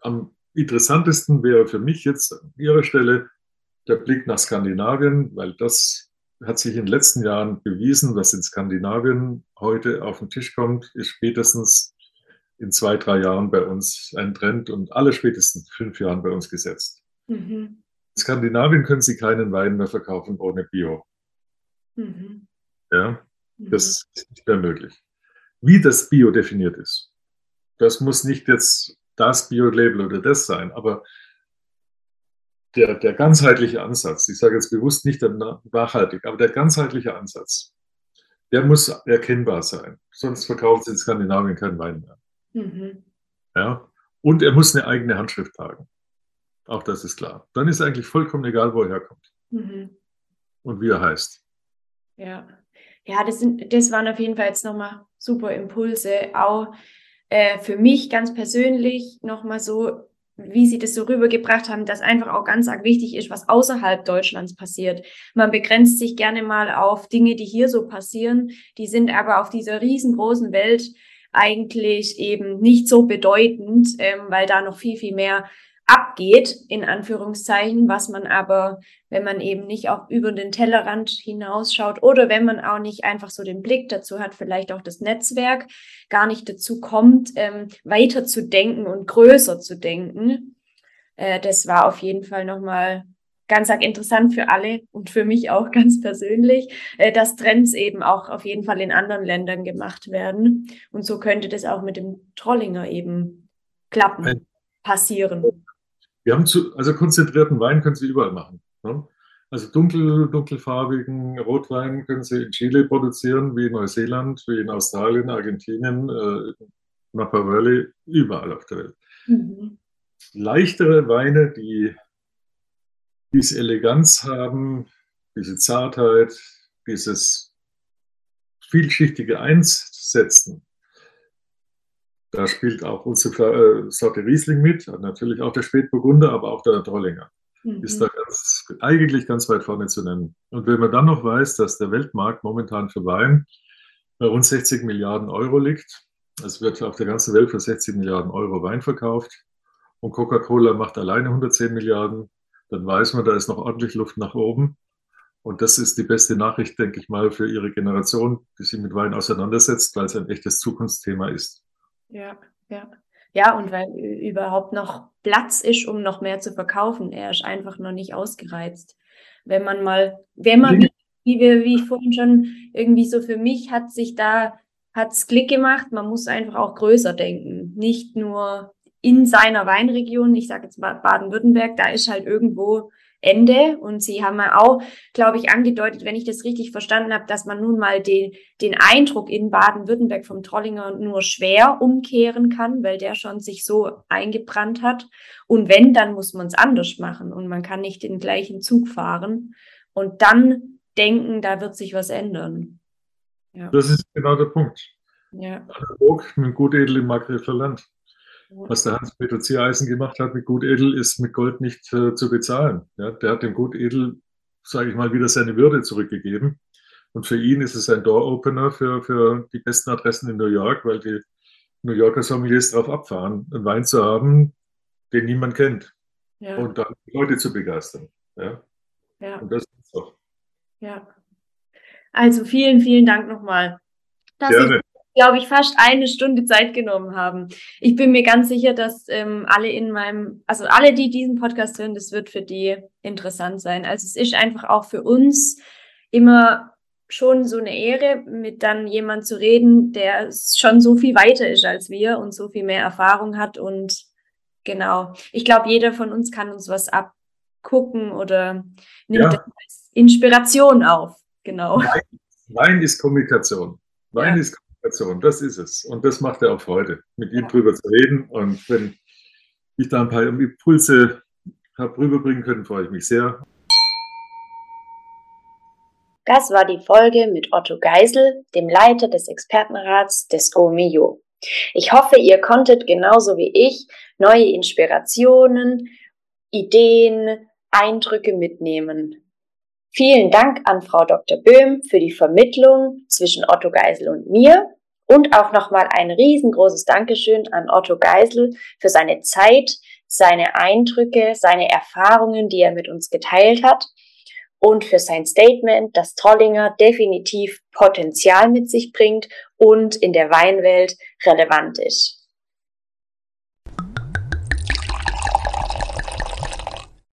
Am interessantesten wäre für mich jetzt an Ihrer Stelle der Blick nach Skandinavien, weil das hat sich in den letzten Jahren bewiesen, was in Skandinavien heute auf den Tisch kommt, ist spätestens in zwei, drei Jahren bei uns ein Trend und alle spätestens fünf Jahren bei uns gesetzt. Mhm. In Skandinavien können Sie keinen Wein mehr verkaufen ohne Bio. Mhm. Ja, mhm. das ist nicht mehr möglich. Wie das Bio definiert ist, das muss nicht jetzt das Bio-Label oder das sein, aber der, der ganzheitliche Ansatz, ich sage jetzt bewusst nicht der nachhaltig, aber der ganzheitliche Ansatz, der muss erkennbar sein. Sonst verkauft es in Skandinavien keinen Wein mehr. Mhm. Ja? Und er muss eine eigene Handschrift tragen. Auch das ist klar. Dann ist eigentlich vollkommen egal, wo er herkommt mhm. und wie er heißt. Ja, ja, das sind, das waren auf jeden Fall jetzt nochmal super Impulse, auch äh, für mich ganz persönlich nochmal so, wie Sie das so rübergebracht haben, dass einfach auch ganz arg wichtig ist, was außerhalb Deutschlands passiert. Man begrenzt sich gerne mal auf Dinge, die hier so passieren, die sind aber auf dieser riesengroßen Welt eigentlich eben nicht so bedeutend, ähm, weil da noch viel, viel mehr abgeht, in Anführungszeichen, was man aber, wenn man eben nicht auch über den Tellerrand hinausschaut oder wenn man auch nicht einfach so den Blick dazu hat, vielleicht auch das Netzwerk gar nicht dazu kommt, ähm, weiter zu denken und größer zu denken. Äh, das war auf jeden Fall nochmal ganz arg interessant für alle und für mich auch ganz persönlich, äh, dass Trends eben auch auf jeden Fall in anderen Ländern gemacht werden. Und so könnte das auch mit dem Trollinger eben klappen, passieren. Wir haben zu, also konzentrierten Wein können Sie überall machen. Ne? Also dunkel, dunkelfarbigen Rotwein können Sie in Chile produzieren, wie in Neuseeland, wie in Australien, Argentinien, äh, Napa Valley, überall auf der Welt. Mhm. Leichtere Weine, die diese Eleganz haben, diese Zartheit, dieses vielschichtige Einsetzen, da spielt auch unsere äh, Sorte Riesling mit, natürlich auch der Spätburgunder, aber auch der Trollinger. Mhm. Ist da ganz, eigentlich ganz weit vorne zu nennen. Und wenn man dann noch weiß, dass der Weltmarkt momentan für Wein bei rund 60 Milliarden Euro liegt, es wird auf der ganzen Welt für 60 Milliarden Euro Wein verkauft und Coca-Cola macht alleine 110 Milliarden, dann weiß man, da ist noch ordentlich Luft nach oben. Und das ist die beste Nachricht, denke ich mal, für Ihre Generation, die sich mit Wein auseinandersetzt, weil es ein echtes Zukunftsthema ist. Ja, ja. Ja, und weil überhaupt noch Platz ist, um noch mehr zu verkaufen. Er ist einfach noch nicht ausgereizt. Wenn man mal, wenn man, wie, wir, wie ich vorhin schon irgendwie so für mich hat sich da, hat's Klick gemacht, man muss einfach auch größer denken. Nicht nur in seiner Weinregion, ich sage jetzt Baden-Württemberg, da ist halt irgendwo Ende. Und Sie haben ja auch, glaube ich, angedeutet, wenn ich das richtig verstanden habe, dass man nun mal den, den Eindruck in Baden-Württemberg vom Trollinger nur schwer umkehren kann, weil der schon sich so eingebrannt hat. Und wenn, dann muss man es anders machen und man kann nicht den gleichen Zug fahren und dann denken, da wird sich was ändern. Ja. Das ist genau der Punkt. Ja. Analog mit Gutedel im Markgräfler Land. Was der Hans-Peter Ziereisen gemacht hat mit Gutedel, ist mit Gold nicht äh, zu bezahlen. Ja, der hat dem Gutedel, sage ich mal, wieder seine Würde zurückgegeben. Und für ihn ist es ein Door-Opener für, für die besten Adressen in New York, weil die New Yorker Sommeliers darauf abfahren, einen Wein zu haben, den niemand kennt. Ja. Und dann Leute zu begeistern. Ja. ja. Und das ist doch. Ja. Also vielen, vielen Dank nochmal. Gerne glaube ich, fast eine Stunde Zeit genommen haben. Ich bin mir ganz sicher, dass ähm, alle in meinem, also alle, die diesen Podcast hören, das wird für die interessant sein. Also es ist einfach auch für uns immer schon so eine Ehre, mit dann jemand zu reden, der schon so viel weiter ist als wir und so viel mehr Erfahrung hat. Und genau, ich glaube, jeder von uns kann uns was abgucken oder nimmt ja. Inspiration auf. Genau. Wein, Wein ist Kommunikation. Wein ja. ist Kommunikation, das ist es. Und das macht er auch heute, mit ihm drüber zu reden. Und wenn ich da ein paar Impulse habe rüberbringen können, freue ich mich sehr. Das war die Folge mit Otto Geisel, dem Leiter des Expertenrats des GoMio. Ich hoffe, ihr konntet genauso wie ich neue Inspirationen, Ideen, Eindrücke mitnehmen. Vielen Dank an Frau Dr. Böhm für die Vermittlung zwischen Otto Geisel und mir und auch nochmal ein riesengroßes Dankeschön an Otto Geisel für seine Zeit, seine Eindrücke, seine Erfahrungen, die er mit uns geteilt hat und für sein Statement, dass Trollinger definitiv Potenzial mit sich bringt und in der Weinwelt relevant ist.